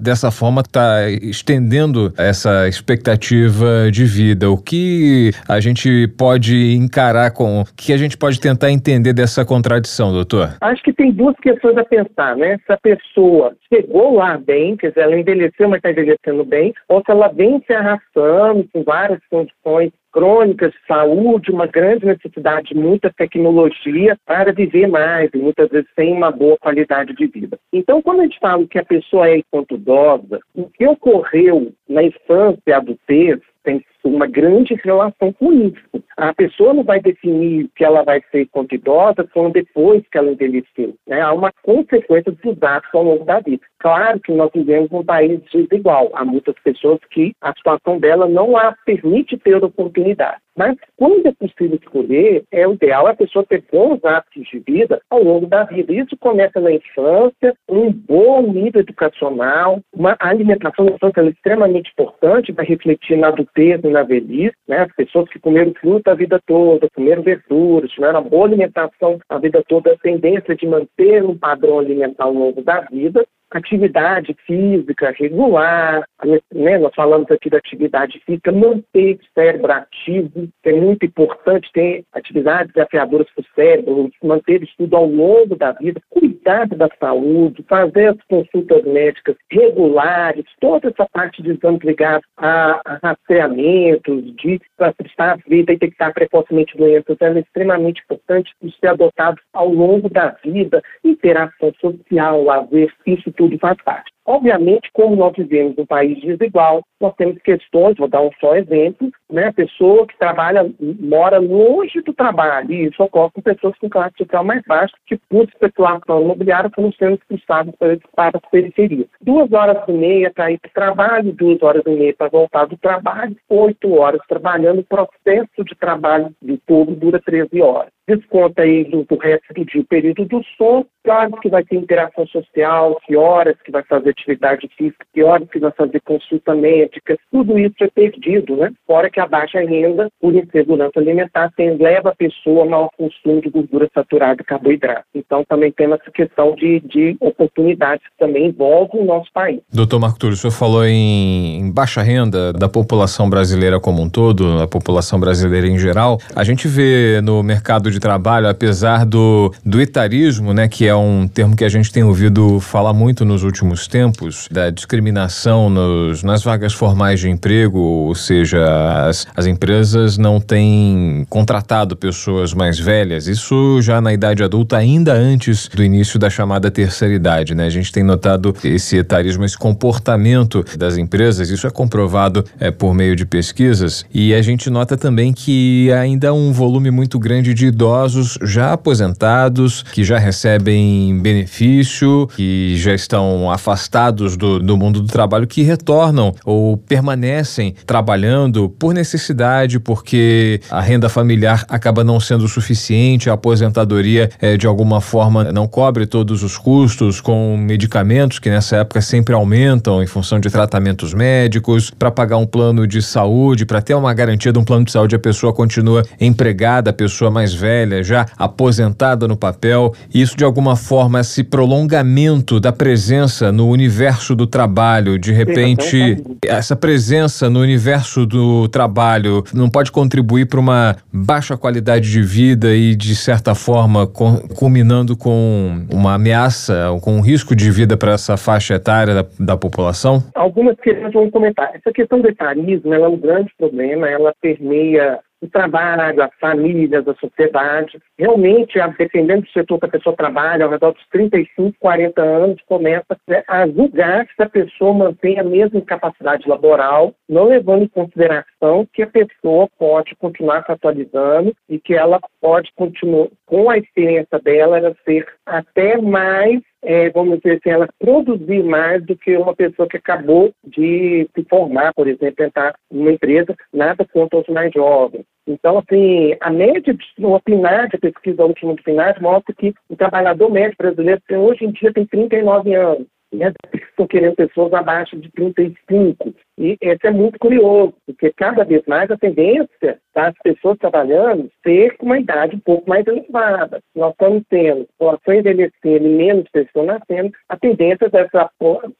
dessa forma está estendendo essa expectativa de vida. O que a gente pode encarar com. O que a gente pode tentar entender dessa contradição, doutor? Acho que tem duas questões a pensar, né? Se a pessoa chegou lá bem, quer dizer, ela envelheceu, mas está envelhecendo bem, ou se ela vem se arrastando com várias condições crônicas de saúde, uma grande necessidade de muita tecnologia para viver mais e muitas vezes sem uma boa qualidade de vida. Então, quando a gente fala que a pessoa é enquanto idosa, o que ocorreu na infância e adultez tem uma grande relação com isso. A pessoa não vai definir que ela vai ser enquanto idosa só depois que ela envelheceu. Né? Há uma consequência dos atos ao longo da vida. Claro que nós vivemos um país desigual. Há muitas pessoas que a situação dela não a permite ter oportunidade. Mas quando é possível escolher, é o ideal a pessoa ter bons hábitos de vida ao longo da vida. Isso começa na infância, um bom nível educacional, uma alimentação na infância é extremamente importante para refletir na adultez na velhice. Né? As pessoas que comeram fruta a vida toda, comeram verduras, tiveram uma boa alimentação a vida toda, a tendência de manter um padrão alimentar ao longo da vida, atividade física regular, né? nós falamos aqui da atividade física, manter o cérebro ativo, é muito importante ter atividades desafiadoras para o cérebro, manter estudo ao longo da vida, cuidar da saúde, fazer as consultas médicas regulares, toda essa parte de exames ligados a, a rastreamentos, de prestar vida e detectar precocemente doenças, é extremamente importante ser adotado ao longo da vida, interação social, lazer, isso faz parte. Obviamente, como nós vivemos um país desigual, nós temos questões, vou dar um só exemplo, né? A pessoa que trabalha, mora longe do trabalho, e isso ocorre com pessoas com classe social mais baixa, que por especulação imobiliária foram sendo expulsadas para as periferias. Duas horas e meia para ir para o trabalho, duas horas e meia para voltar do trabalho, oito horas trabalhando, o processo de trabalho do povo dura 13 horas desconta aí do, do resto do dia o período do sono, claro que vai ter interação social, que horas que vai fazer atividade física, pior que nós fazer consulta médica, tudo isso é perdido, né? Fora que a baixa renda, por insegurança alimentar, tem, leva a pessoa ao maior consumo de gordura saturada e carboidrato. Então também temos essa questão de, de oportunidades que também envolve o nosso país. Doutor Marco Túlio, o senhor falou em, em baixa renda da população brasileira como um todo, a população brasileira em geral. A gente vê no mercado de trabalho, apesar do, do etarismo, né, que é um termo que a gente tem ouvido falar muito nos últimos tempos, da discriminação nos, nas vagas formais de emprego, ou seja, as, as empresas não têm contratado pessoas mais velhas, isso já na idade adulta, ainda antes do início da chamada terceira idade, né? A gente tem notado esse etarismo, esse comportamento das empresas, isso é comprovado é, por meio de pesquisas, e a gente nota também que ainda há um volume muito grande de idosos já aposentados, que já recebem benefício, que já estão afastados do, do mundo do trabalho, que retornam ou permanecem trabalhando por necessidade, porque a renda familiar acaba não sendo suficiente, a aposentadoria é, de alguma forma não cobre todos os custos com medicamentos que nessa época sempre aumentam em função de tratamentos médicos, para pagar um plano de saúde, para ter uma garantia de um plano de saúde, a pessoa continua empregada, a pessoa mais velha, já aposentada no papel. E isso de alguma forma esse prolongamento da presença no universo do trabalho, de repente essa presença no universo do trabalho não pode contribuir para uma baixa qualidade de vida e de certa forma culminando com uma ameaça, com um risco de vida para essa faixa etária da, da população? Algumas questões vão comentar. Essa questão do etarismo é um grande problema, ela permeia o trabalho, as famílias, a sociedade. Realmente, dependendo do setor que a pessoa trabalha, ao redor dos 35, 40 anos, começa né, a julgar se a pessoa mantém a mesma capacidade laboral, não levando em consideração que a pessoa pode continuar se atualizando e que ela pode continuar, com a experiência dela, ela ser até mais é, vamos dizer assim, ela produzir mais do que uma pessoa que acabou de se formar, por exemplo, entrar numa empresa, nada contra os mais jovens. Então, assim, a média, o PNAD, a pesquisa última do PNAD, mostra que o trabalhador médio brasileiro hoje em dia tem 39 anos. Né? Estão querendo pessoas abaixo de 35. E isso é muito curioso, porque cada vez mais a tendência das pessoas trabalhando ter uma idade um pouco mais elevada. Nós estamos tendo população envelhecendo e menos pessoas nascendo, a tendência dessa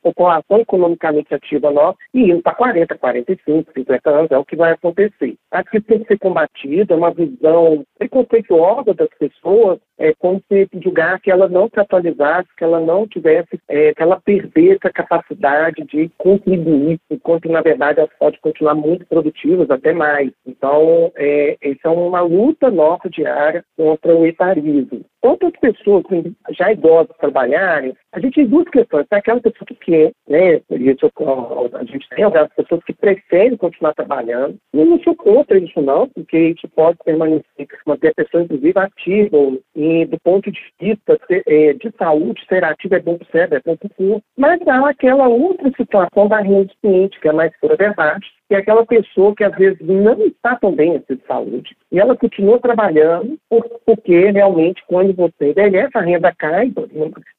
população economicamente ativa nossa ir indo para 40, 45, 50 anos, é o que vai acontecer. Acho que tem que ser combatido, é uma visão preconceituosa das pessoas, é como se julgar que ela não se atualizasse, que ela não tivesse, é, que ela perdesse a capacidade de contribuir, enquanto na verdade elas podem continuar muito produtivas, até mais. Então, é, essa é uma luta nossa diária contra o etarismo. Quanto as pessoas já idosas trabalharem, a gente tem duas questões. Tem aquela pessoa que quer, né? Isso, a gente tem algumas pessoas que preferem continuar trabalhando. Eu não sou contra isso, não, porque isso pode permanecer, manter a pessoa, inclusive, ativa. E do ponto de vista é, de saúde, ser ativo é bom para o cérebro, é bom para o corpo. Mas há aquela outra situação da renda do cliente, que é mais pura verdade, que é aquela pessoa que às vezes não está tão bem assim, de saúde e ela continua trabalhando porque realmente quando você envelhece a renda cai,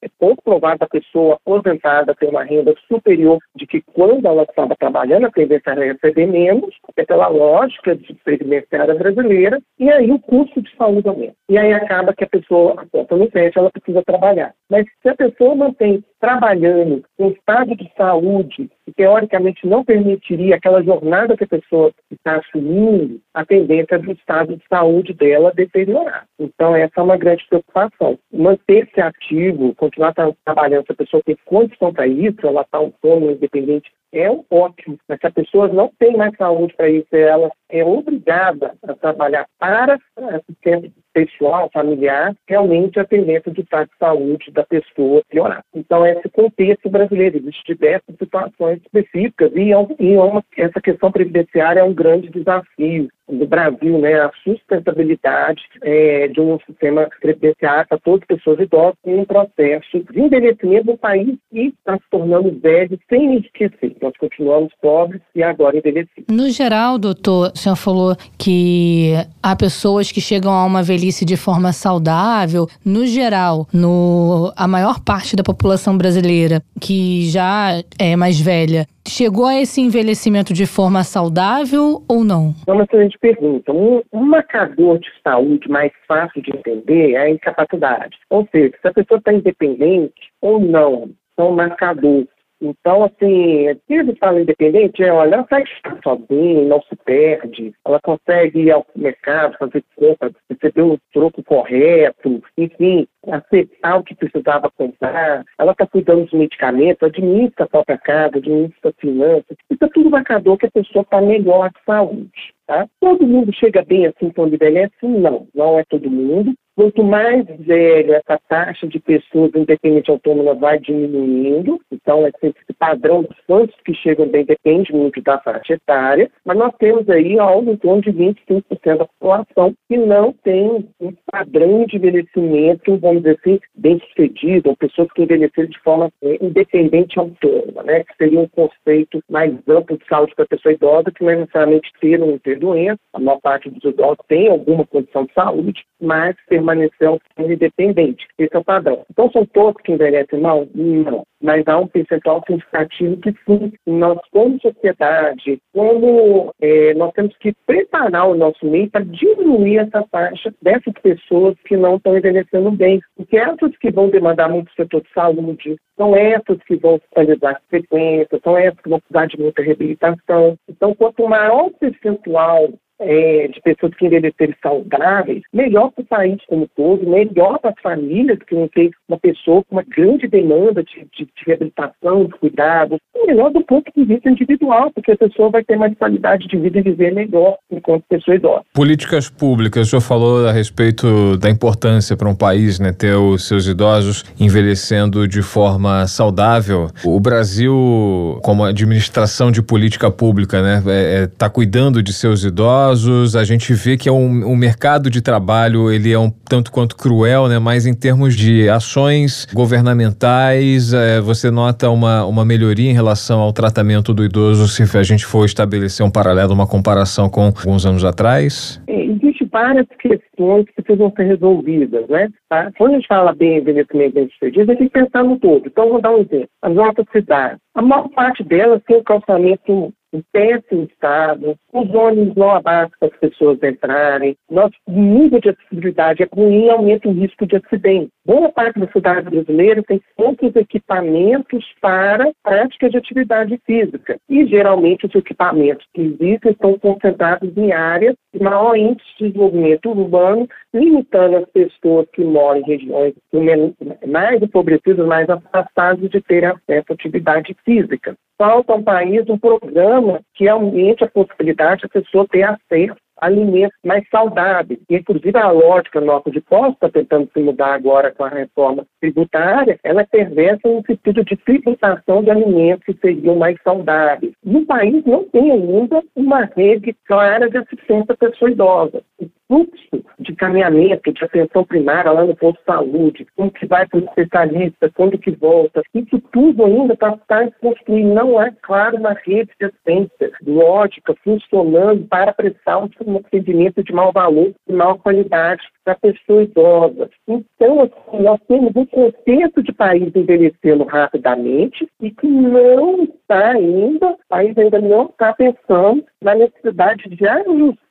é pouco provável a pessoa aposentada ter uma renda superior de que quando ela estava trabalhando a tendência a receber menos, é pela lógica de previdenciária brasileira, e aí o custo de saúde aumenta. E aí acaba que a pessoa, a conta não fecha, ela precisa trabalhar. Mas se a pessoa mantém trabalhando com estado de saúde que teoricamente não permitiria aquela jornada que a pessoa está assumindo, a tendência do estado de saúde dela deteriorar. Então, essa é uma grande preocupação. Manter-se ativo, continuar trabalhando, se a pessoa tem condição para isso, ela está autônoma, independente, é ótimo. Mas se a pessoa não tem mais saúde para isso, ela é obrigada a trabalhar para assistente pessoal, familiar, realmente a tendência estado de saúde da pessoa piorar. Então, esse contexto brasileiro, existem diversas situações específicas e, é e é uma, essa questão previdenciária é um grande desafio do Brasil, né, a sustentabilidade é, de um sistema previdenciário para todas as pessoas idosas em um processo de envelhecimento do país e está se tornando velho sem enriquecer. Nós continuamos pobres e agora envelhecidos. No geral, doutor, o senhor falou que há pessoas que chegam a uma velhice de forma saudável. No geral, no, a maior parte da população brasileira que já é mais velha chegou a esse envelhecimento de forma saudável ou não? É uma excelente pergunta. Um, um marcador de saúde mais fácil de entender é a incapacidade. Ou seja, se a pessoa está independente ou não, são marcadores então, assim, ele fala independente, é, olha, ela sai sozinha, não se perde, ela consegue ir ao mercado, fazer compra, receber o troco correto, enfim, aceitar o que precisava comprar, ela está cuidando dos medicamentos, administra a própria casa, administra a finanças, isso é tudo marcador que a pessoa está melhor de saúde. Tá? Todo mundo chega bem assim quando envelhece? Não, não é todo mundo. Quanto mais velha essa taxa de pessoas independentes autônomas vai diminuindo, então esse padrão dos quantos que chegam bem depende muito da faixa etária, mas nós temos aí algo em torno de 25% da população que não tem um padrão de envelhecimento, vamos dizer assim, bem sucedido, ou pessoas que envelheceram de forma é, independente autônoma, né? que seria um conceito mais amplo de saúde para a pessoa idosa, que não é necessariamente ter ou não ter doença, a maior parte dos idosos tem alguma condição de saúde, mas permanecer auxílio independente. Esse é o padrão. Então, são todos que envelhecem mal? Não. Mas há um percentual significativo que sim, nós como sociedade, como é, nós temos que preparar o nosso meio para diminuir essa taxa dessas pessoas que não estão envelhecendo bem. Porque essas que vão demandar muito setor de saúde, são essas que vão hospitalizar frequência, são essas que vão precisar de muita reabilitação. Então, quanto maior o percentual é, de pessoas que envelhecerem saudáveis, melhor para o país como todo, melhor para as famílias que não tem uma pessoa com uma grande demanda de, de, de reabilitação, de cuidado, melhor do ponto de vista individual, porque a pessoa vai ter mais qualidade de vida e viver melhor enquanto pessoa idosa. Políticas públicas, o senhor falou a respeito da importância para um país né, ter os seus idosos envelhecendo de forma saudável. O Brasil, como administração de política pública, né, está é, é, tá cuidando de seus idosos a gente vê que é um, um mercado de trabalho, ele é um tanto quanto cruel, né? Mas em termos de ações governamentais, é, você nota uma, uma melhoria em relação ao tratamento do idoso se a gente for estabelecer um paralelo, uma comparação com alguns anos atrás? É, existe várias questões que precisam ser resolvidas, né? Tá? Quando a gente fala bem envelhecimento bem sucedido, a gente tem que pensar no todo. Então, vou dar um exemplo. As nossas cidades, a maior parte delas tem um calçamento em péssimo estado, os ônibus não abaixam para as pessoas entrarem, nosso nível de acessibilidade é ruim e aumenta o risco de acidente. Boa parte da cidade brasileira tem poucos equipamentos para prática de atividade física. E geralmente os equipamentos que existem estão concentrados em áreas de maior índice de desenvolvimento urbano, limitando as pessoas que moram em regiões mais empobrecidas, mais afastadas de ter acesso à atividade física falta ao país um programa que aumente a possibilidade da pessoa ter acesso alimentos mais saudáveis. E, inclusive, a lógica nossa de posse está tentando se mudar agora com a reforma tributária, ela é perversa no sentido de tributação de alimentos que seriam mais saudáveis. No país não tem ainda uma rede clara de assistência à pessoa idosa. Fluxo de caminhamento, de atenção primária lá no posto de saúde, como que vai para o especialista, quando que volta, isso tudo ainda está tá construindo. Não é, claro, uma rede de assistência lógica funcionando para prestar um atendimento de mau valor, de mau qualidade para a pessoa idosa. Então, assim, nós temos um contexto de país envelhecendo rapidamente e que não está ainda, o país ainda não está pensando na necessidade de ajustar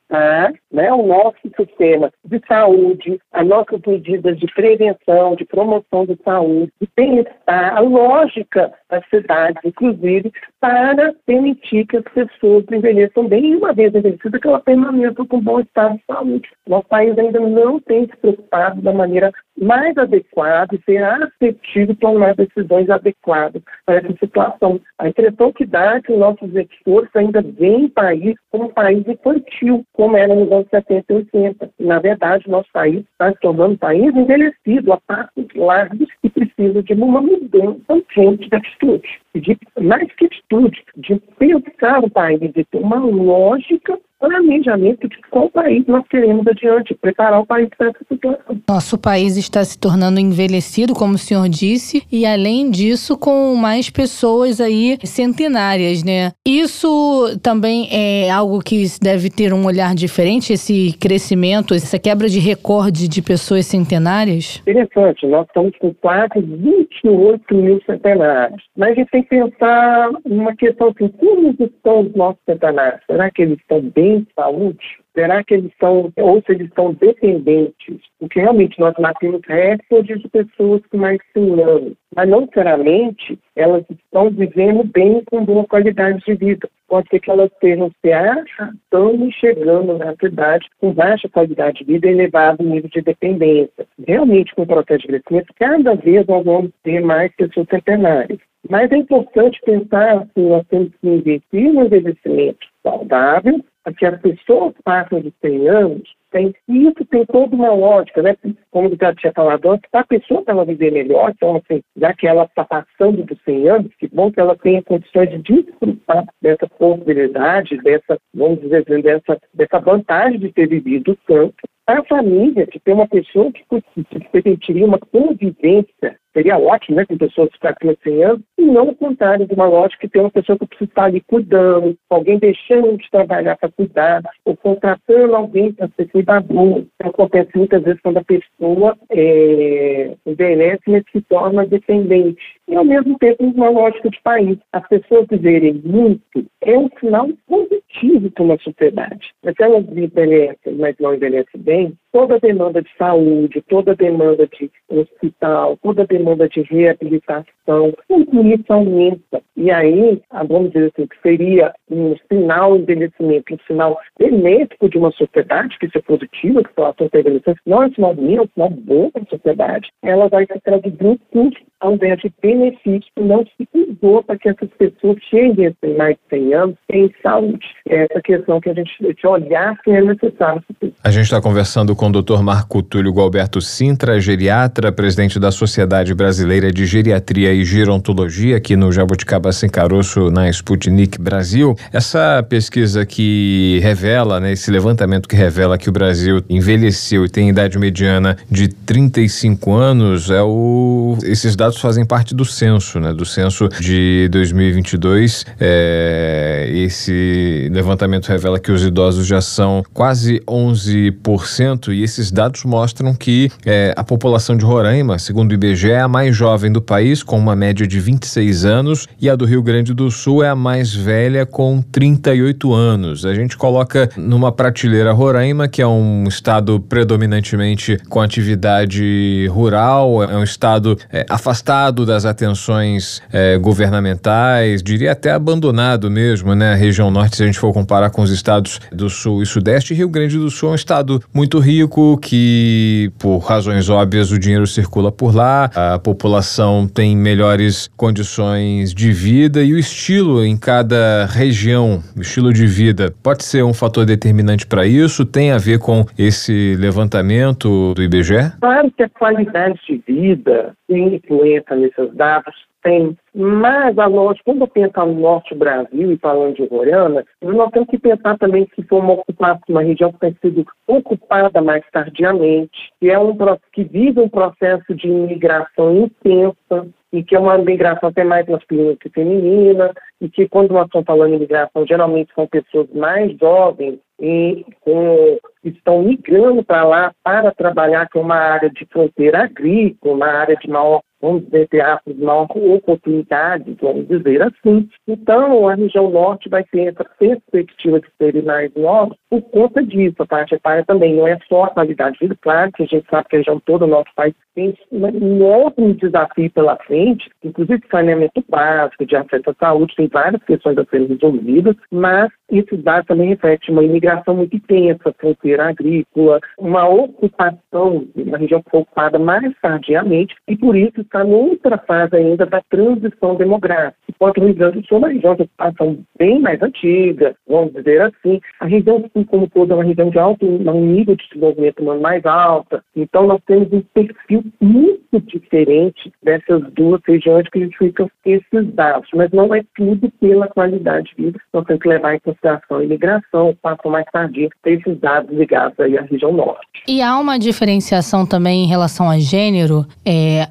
né, o nosso sistema de saúde, as nossas medidas de prevenção, de promoção de saúde, de bem-estar, a lógica das cidades, inclusive, para permitir que as pessoas envelheçam bem e, uma vez envelhecida, que ela permaneça com bom estado de saúde. Nosso país ainda não tem se preocupado da maneira mais adequada e ser assertivo tomar decisões adequadas para essa situação. A impressão que dá é que os nossos executores ainda veem o país como um país infantil, como era nos anos 70 e 80. Na verdade, nosso país está se tornando um país envelhecido, a passos largos, e precisa de uma mudança urgente de atitude. De, mais que atitude, de pensar o país, de ter uma lógica planejamento de qual país nós queremos adiante, preparar o país para essa situação. Nosso país está se tornando envelhecido, como o senhor disse, e além disso, com mais pessoas aí centenárias, né? Isso também é algo que deve ter um olhar diferente, esse crescimento, essa quebra de recorde de pessoas centenárias? Interessante, nós estamos com quase 28 mil centenários. Mas a gente tem que pensar numa questão assim, como estão os nossos centenários? Será que eles estão bem de saúde? Será que eles estão, ou se eles estão dependentes? Porque realmente nós nascemos recordes de pessoas com mais 100 anos, mas não necessariamente elas estão vivendo bem com boa qualidade de vida. Pode ser que elas estejam se arrastando e chegando na cidade com baixa qualidade de vida e elevado nível de dependência. Realmente, com o processo de crescimento, cada vez nós vamos ter mais pessoas centenárias. Mas é importante pensar assim, nós temos que investir no envelhecimento saudável, que as pessoas passam de 100 anos, tem, e isso tem toda uma lógica, né? Como eu já tinha falado antes, a pessoa para ela viver melhor, então, assim, já que ela está passando dos 100 anos, que bom que ela tenha condições de desfrutar dessa possibilidade, dessa, vamos dizer assim, dessa, dessa vantagem de ter vivido tanto, a família, de ter uma pessoa que, que permitiria uma convivência seria ótimo, né, com pessoas que estão 100 anos, e não o contrário de uma lógica que tem uma pessoa que precisa estar ali cuidando, alguém deixando de trabalhar para cuidar, ou contratando alguém para ser cuidador. Então, acontece muitas vezes quando a pessoa é, envelhece, mas se torna dependente. E, ao mesmo tempo, uma lógica de país. As pessoas viverem muito é um sinal positivo para uma sociedade. Mas elas envelhecem, mas não envelhecem bem, toda a demanda de saúde, toda a demanda de hospital, toda a demanda de reabilitação, tudo isso aumenta. E aí, vamos dizer assim, que seria um sinal de envelhecimento, um sinal benéfico de uma sociedade, que isso é positivo, que a população está envelhecendo, não é um sinal ruim, é um sinal bom para a sociedade, ela vai se traduzir em custo de benefício, não se usou para que essas pessoas cheguem a ter mais de 100 anos em saúde. É essa questão que a gente que olhar se é necessário. A gente está conversando com o Dr. Marco Túlio Gualberto Sintra, geriatra, presidente da Sociedade Brasileira de Geriatria e Gerontologia, aqui no Jabuticaba Sem Caroço, na Sputnik Brasil. Essa pesquisa que revela, né, esse levantamento que revela que o Brasil envelheceu e tem idade mediana de 35 anos, é o, esses dados dados fazem parte do censo, né? Do censo de 2022. É, esse levantamento revela que os idosos já são quase 11% e esses dados mostram que é, a população de Roraima, segundo o IBGE, é a mais jovem do país, com uma média de 26 anos, e a do Rio Grande do Sul é a mais velha, com 38 anos. A gente coloca numa prateleira Roraima, que é um estado predominantemente com atividade rural, é um estado é, afastado afastado das atenções é, governamentais, diria até abandonado mesmo, né? A região norte, se a gente for comparar com os estados do sul e sudeste, Rio Grande do Sul é um estado muito rico que, por razões óbvias, o dinheiro circula por lá, a população tem melhores condições de vida e o estilo em cada região, o estilo de vida, pode ser um fator determinante para isso? Tem a ver com esse levantamento do IBGE? Claro que a qualidade de vida tem influência nesses dados, tem. Mas a norte, quando eu penso no norte do Brasil e falando de Goiânia, nós temos que pensar também que foi uma ocupação, uma região que tem sido ocupada mais tardiamente, que é um que vive um processo de imigração intensa, e que é uma migração até mais masculina que feminina, e que quando nós estamos falando de imigração, geralmente são pessoas mais jovens e com, estão migrando para lá para trabalhar com uma área de fronteira agrícola, uma área de maior vamos dizer, teatros maior oportunidades, vamos dizer assim. Então, a região norte vai ter essa perspectiva de mais novos por conta disso. A parte etária também não é só a qualidade de vida, claro que a gente sabe que a região toda do nosso país tem um enorme desafio pela frente, inclusive saneamento básico, de acesso à saúde, tem várias questões a serem resolvidas, mas isso dá também reflete uma imigração muito intensa, fronteira agrícola, uma ocupação, uma região ocupada mais tardiamente, e por isso está outra fase ainda da transição demográfica. Enquanto o Rio Grande do Sul é uma região de ocupação bem mais antiga, vamos dizer assim. A região, assim como toda, é uma região de alto, nível de desenvolvimento humano mais alta. Então, nós temos um perfil muito diferente dessas duas regiões que justificam esses dados. Mas não é tudo pela qualidade de vida. Nós temos que levar em consideração a imigração, o passo mais tardio, esses dados ligados aí à região norte. E há uma diferenciação também em relação a gênero? É,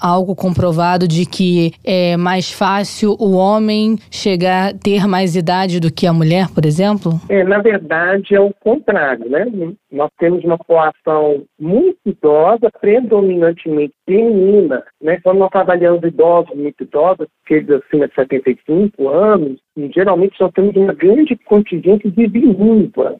algo comprovado de que é mais fácil o homem chegar, ter mais idade do que a mulher, por exemplo? É, na verdade, é o contrário, né? Nós temos uma população muito idosa, predominantemente feminina, né? Quando nós trabalhamos idosos muito idosos, aqueles acima de 75 anos, geralmente nós temos uma grande contingente de viúva,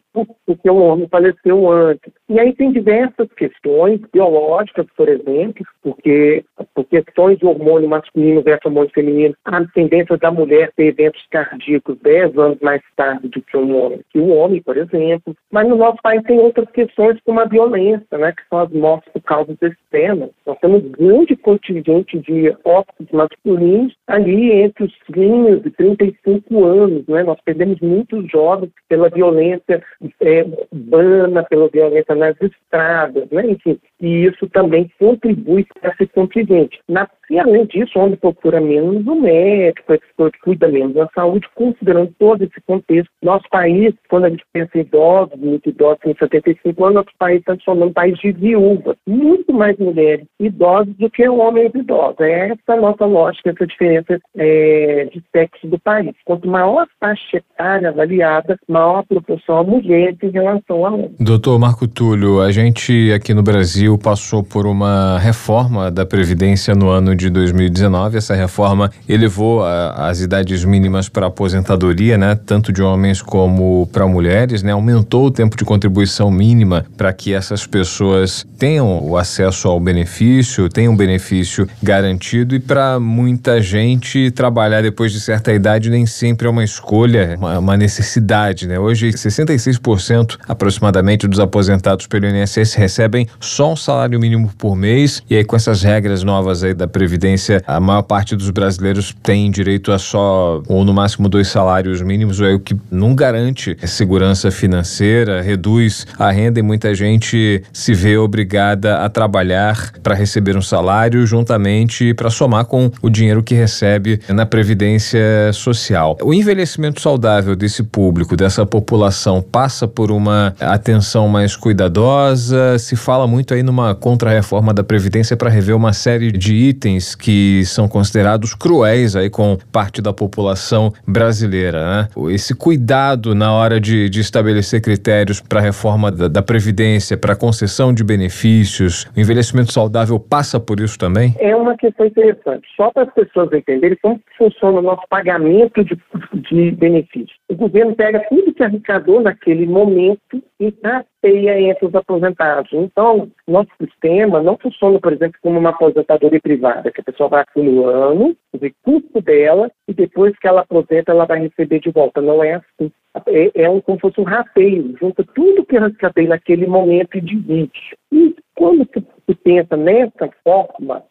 porque o homem faleceu antes. E aí tem diversas questões biológicas, por exemplo, porque por questões de hormônio masculino versus hormônio feminino, a tendência da mulher ter eventos cardíacos 10 anos mais tarde do que um homem, que o homem, por exemplo. Mas no nosso país tem outras questões como a violência, né, que são as mortes por causa externas. Nós temos grande contingente de óbitos masculinos ali entre os 15 e 35 anos, né? Nós perdemos muitos jovens pela violência é, urbana, pela violência nas estradas, né? Enfim, e isso também contribui para esse contingente. Na, e além disso, onde procura menos o médico, a pessoa que cuida menos da saúde, considerando todo esse contexto. Nosso país, quando a gente pensa em idosos, muito idosos, em 75 anos, nosso país está se tornando um país de viúvas. Muito mais mulheres idosas do que homens idosos. É essa nossa lógica, essa diferença é, de sexo do país. Quanto maior a faixa etária avaliada, maior a proporção a mulheres em relação a homens. Doutor Marco Túlio, a gente aqui no Brasil passou por uma reforma da Previdência no ano de 2019. Essa reforma elevou a, as idades mínimas para aposentadoria, né, tanto de homens como para mulheres, né, aumentou o tempo de contribuição mínima para que essas pessoas tenham o acesso ao benefício, tenham benefício garantido e para muita gente trabalhar depois de certa idade nem sempre é uma escolha, uma, uma necessidade, né? Hoje 66% aproximadamente dos aposentados pelo INSS recebem só um salário mínimo por mês e aí com essas regras novas aí da previdência, a maior parte dos brasileiros tem direito a só ou no máximo dois salários mínimos, o que não garante segurança financeira, reduz a renda e muita gente se vê obrigada a trabalhar para receber um salário juntamente para somar com o dinheiro que recebe na previdência social. O envelhecimento saudável desse público, dessa população passa por uma atenção mais cuidadosa, se fala muito aí numa contrarreforma da previdência para rever uma série de itens que são considerados cruéis aí com parte da população brasileira, né? Esse cuidado na hora de, de estabelecer critérios para a reforma da, da Previdência, para concessão de benefícios, o envelhecimento saudável passa por isso também? É uma questão interessante. Só para as pessoas entenderem como funciona o nosso pagamento de, de benefícios. O governo pega tudo que arrecadou naquele momento e trapeia entre os aposentados. Então, nosso sistema não funciona, por exemplo, como uma aposentadoria privada, que a pessoa vai acumulando o recurso dela e depois que ela aposenta, ela vai receber de volta. Não é assim. É, é um, como se fosse um rateio, junta tudo que eu arrecadei naquele momento e divide. E quando se pensa nessa forma,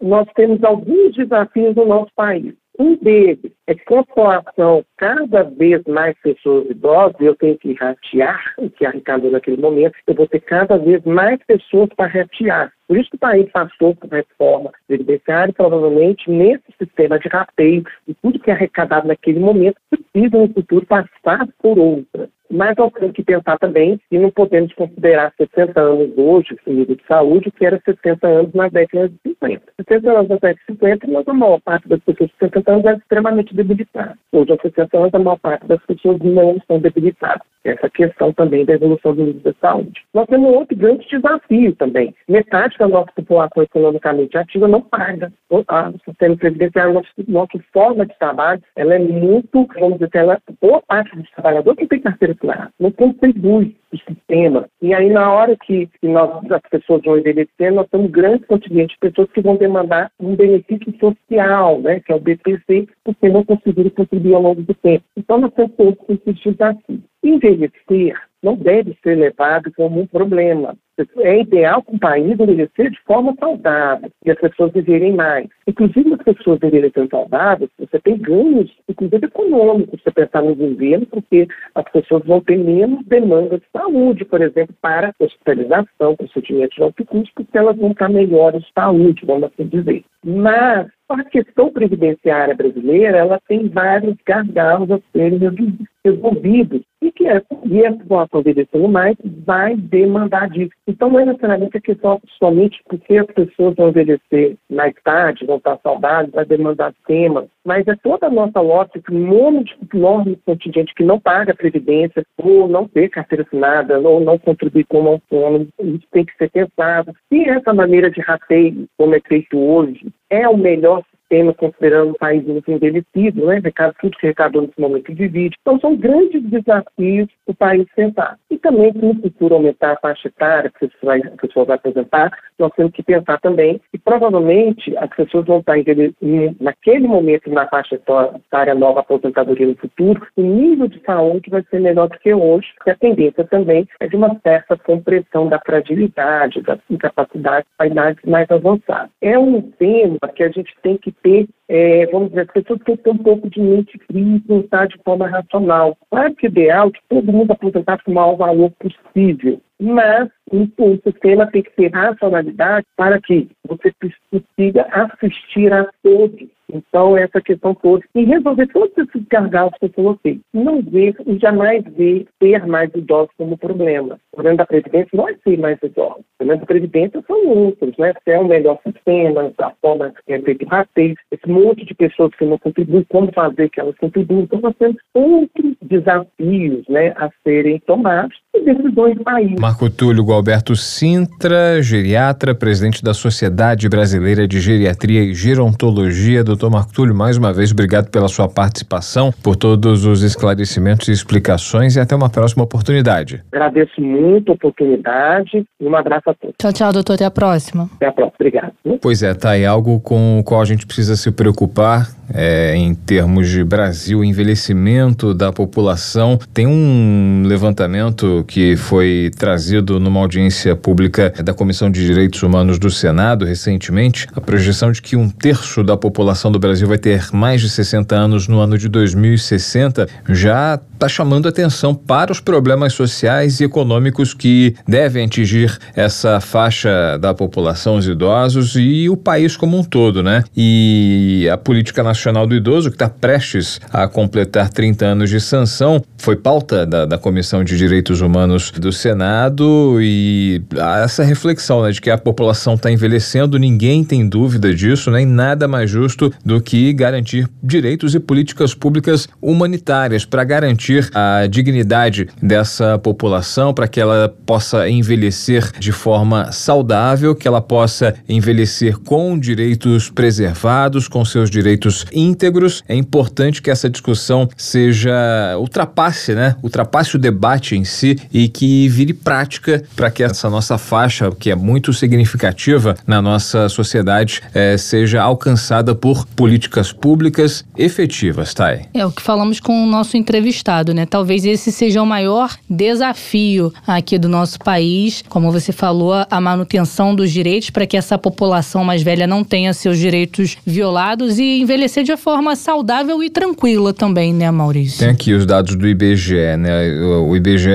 nós temos alguns desafios no nosso país. Um deles é que, a população cada vez mais pessoas idosas, eu tenho que ratear o que arrecadou naquele momento, eu vou ter cada vez mais pessoas para ratear. Por isso que o país passou por reforma previdenciária, provavelmente nesse sistema de rateio, e tudo que é arrecadado naquele momento precisa no futuro passar por outra. Mas nós temos que pensar também que não podemos considerar 60 anos hoje, o nível de saúde, que era 60 anos nas décadas de 50. 60 anos nas décadas de 50, mas a maior parte das pessoas de 60 anos é extremamente debilitada. Hoje, aos 60 anos, a maior parte das pessoas não estão debilitadas. Essa questão também da evolução do nível de saúde. Nós temos outro grande desafio também. Metade da nossa população economicamente ativa não paga. O sistema previdenciário, nossa, nossa forma de trabalho, ela é muito, vamos dizer, ela, boa parte dos trabalhadores que tem carteira não contribui o sistema. E aí, na hora que, nós, as pessoas vão envelhecer, nós temos um grande contingente de pessoas que vão demandar um benefício social, né, que é o BPC, porque não conseguiram contribuir ao longo do tempo. Então, nós temos todos esses desafios. Envelhecer não deve ser levado como um problema. É ideal que o país envelhecer de forma saudável e as pessoas viverem mais. Inclusive, as pessoas envelhecendo saudáveis, você tem ganhos, inclusive econômicos, se pensar no governo, porque as pessoas vão ter menos demanda de saúde, por exemplo, para hospitalização, procedimentos de alto porque elas vão estar melhores de saúde, vamos assim dizer. Mas a questão previdenciária brasileira, ela tem vários gargalos a serem resolvidos e que é, e a população envelhecendo mais vai demandar disso. Então, não é necessariamente a questão somente porque as pessoas vão envelhecer mais tarde, vão estar saudáveis, vai demandar temas, mas é toda a nossa lógica, um monte de enorme contingente que não paga previdência, ou não ter carteira assinada, ou não contribui como autônomo, isso tem que ser pensado. Se essa maneira de rateio, como é feito hoje, é o melhor sistema, considerando o país muito envelhecido, né? Recado, tudo que arrecadou nesse momento de vídeo. Então, são grandes desafios o país sentar. E também, se no futuro aumentar a faixa etária que a pessoa vai apresentar, nós temos que pensar também que provavelmente as pessoas vão estar naquele momento na faixa etária nova aposentadoria no futuro, o nível de saúde vai ser menor do que hoje, porque a tendência também é de uma certa compressão da fragilidade, da incapacidade para idades mais avançadas. É um tema que a gente tem que ter, é, vamos dizer, as pessoas têm que ter um pouco de mente fria e pensar de forma racional. Claro que o ideal é que todo mundo aposentasse com o maior valor possível, mas o, sistema tem que ter racionalidade para que você consiga assistir a todos então, essa questão toda. E resolver todos esses gargalos que eu coloquei. Não ver e jamais ver ter mais idosos como problema. O problema da Previdência não é ter mais idosos. O problema da Previdência são outros, né? Se é o melhor sistema, a forma que é feito rateio, esse monte de pessoas que não contribuem, como fazer que elas contribuam. Então, nós temos outros desafios né, a serem tomados e decisões do país. Marco Túlio Gualberto Sintra, geriatra, presidente da Sociedade Brasileira de Geriatria e Gerontologia do Doutor Marco Túlio, mais uma vez, obrigado pela sua participação, por todos os esclarecimentos e explicações e até uma próxima oportunidade. Agradeço muito a oportunidade e um abraço a todos. Tchau, tchau, doutor. Até a próxima. Até a próxima. Obrigado. Pois é, tá aí algo com o qual a gente precisa se preocupar é, em termos de Brasil, envelhecimento da população. Tem um levantamento que foi trazido numa audiência pública da Comissão de Direitos Humanos do Senado recentemente, a projeção de que um terço da população do Brasil vai ter mais de 60 anos no ano de 2060, já está chamando atenção para os problemas sociais e econômicos que devem atingir essa faixa da população, os idosos e o país como um todo, né? E a Política Nacional do Idoso, que está prestes a completar 30 anos de sanção, foi pauta da, da Comissão de Direitos Humanos do Senado e essa reflexão né, de que a população está envelhecendo, ninguém tem dúvida disso, né? E nada mais justo do que garantir direitos e políticas públicas humanitárias para garantir a dignidade dessa população, para que ela possa envelhecer de forma saudável, que ela possa envelhecer com direitos preservados, com seus direitos íntegros. É importante que essa discussão seja ultrapasse, né? Ultrapasse o debate em si e que vire prática para que essa nossa faixa, que é muito significativa na nossa sociedade, eh, seja alcançada por políticas públicas efetivas, Thay. É o que falamos com o nosso entrevistado, né? Talvez esse seja o maior desafio aqui do nosso país, como você falou, a manutenção dos direitos para que essa população mais velha não tenha seus direitos violados e envelhecer de forma saudável e tranquila também, né, Maurício? Tem aqui os dados do IBGE, né? O IBGE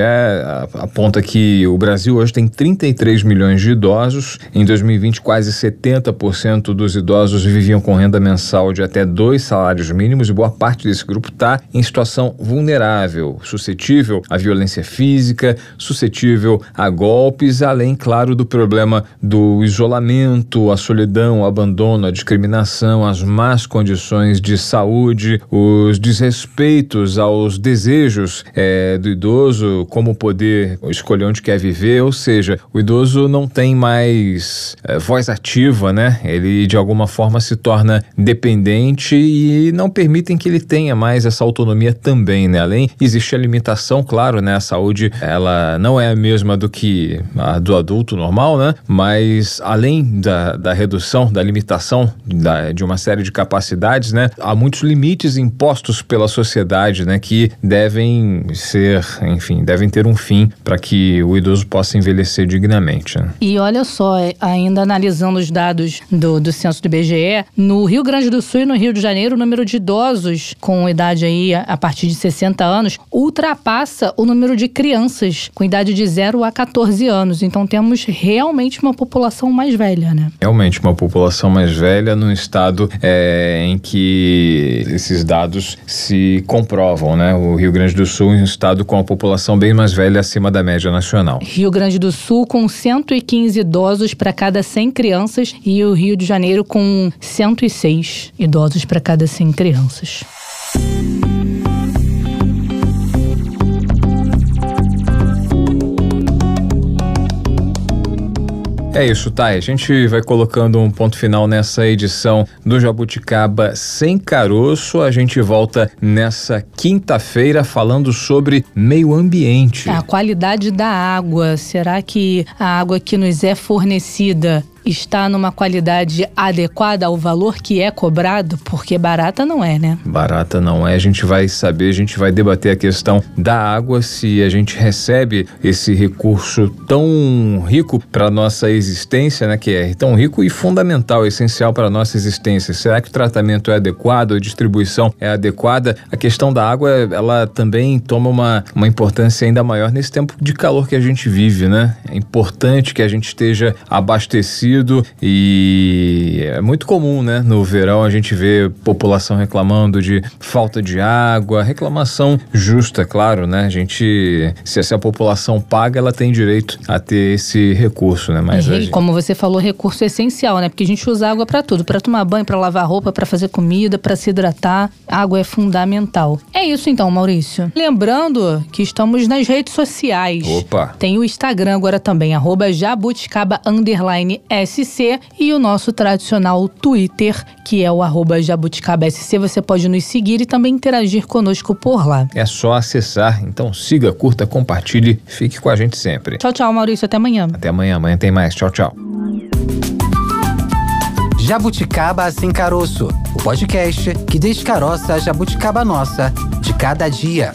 aponta que o Brasil hoje tem 33 milhões de idosos. Em 2020, quase 70% dos idosos viviam com renda mensal de até dois salários mínimos e boa parte desse grupo está em situação vulnerável, suscetível à violência física, suscetível a golpes, além, claro, do problema do isolamento, a solidão, o abandono, a discriminação, as más condições de saúde, os desrespeitos aos desejos é, do idoso, como poder escolher onde quer viver, ou seja, o idoso não tem mais é, voz ativa, né? Ele de alguma forma se torna dependente e não permitem que ele tenha mais essa autonomia também, né? Além existe a limitação, claro, né? A saúde, ela não é a mesma do que a do adulto normal, né? Mas além da, da redução, da limitação da, de uma série de capacidades, né? Há muitos limites impostos pela sociedade, né? Que devem ser, enfim, devem ter um fim para que o idoso possa envelhecer dignamente. Né? E olha só, ainda analisando os dados do, do censo do IBGE, no Rio Grande do Sul e no Rio de Janeiro, o número de idosos com idade aí a partir de 60 anos ultrapassa o número de crianças com idade de 0 a 14 anos. Então temos realmente uma população mais velha, né? Realmente uma população mais velha num estado é, em que esses dados se comprovam, né? O Rio Grande do Sul é um estado com a população bem mais velha acima da média nacional. Rio Grande do Sul com 115 idosos para cada 100 crianças e o Rio de Janeiro com 106 idosos para cada 100 crianças. É isso, Thay. A gente vai colocando um ponto final nessa edição do Jabuticaba Sem Caroço. A gente volta nessa quinta-feira falando sobre meio ambiente. A qualidade da água. Será que a água que nos é fornecida está numa qualidade adequada ao valor que é cobrado? Porque barata não é, né? Barata não é. A gente vai saber, a gente vai debater a questão da água, se a gente recebe esse recurso tão rico para nossa existência, né? Que é tão rico e fundamental, essencial para nossa existência. Será que o tratamento é adequado, a distribuição é adequada? A questão da água, ela também toma uma, uma importância ainda maior nesse tempo de calor que a gente vive, né? É importante que a gente esteja abastecido e é muito comum, né? No verão a gente vê população reclamando de falta de água, reclamação justa, claro, né? A gente, se essa população paga, ela tem direito a ter esse recurso, né? Mas e, gente... como você falou, recurso essencial, né? Porque a gente usa água para tudo, para tomar banho, para lavar roupa, para fazer comida, para se hidratar. água é fundamental. É isso então, Maurício. Lembrando que estamos nas redes sociais. Opa. Tem o Instagram agora também, arroba jabuticaba underline SC e o nosso tradicional Twitter, que é o arroba jabuticabasc. Você pode nos seguir e também interagir conosco por lá. É só acessar, então siga, curta, compartilhe, fique com a gente sempre. Tchau, tchau, Maurício. Até amanhã. Até amanhã. Amanhã tem mais. Tchau, tchau. Jabuticaba Sem Caroço, o podcast que descaroça a jabuticaba nossa de cada dia.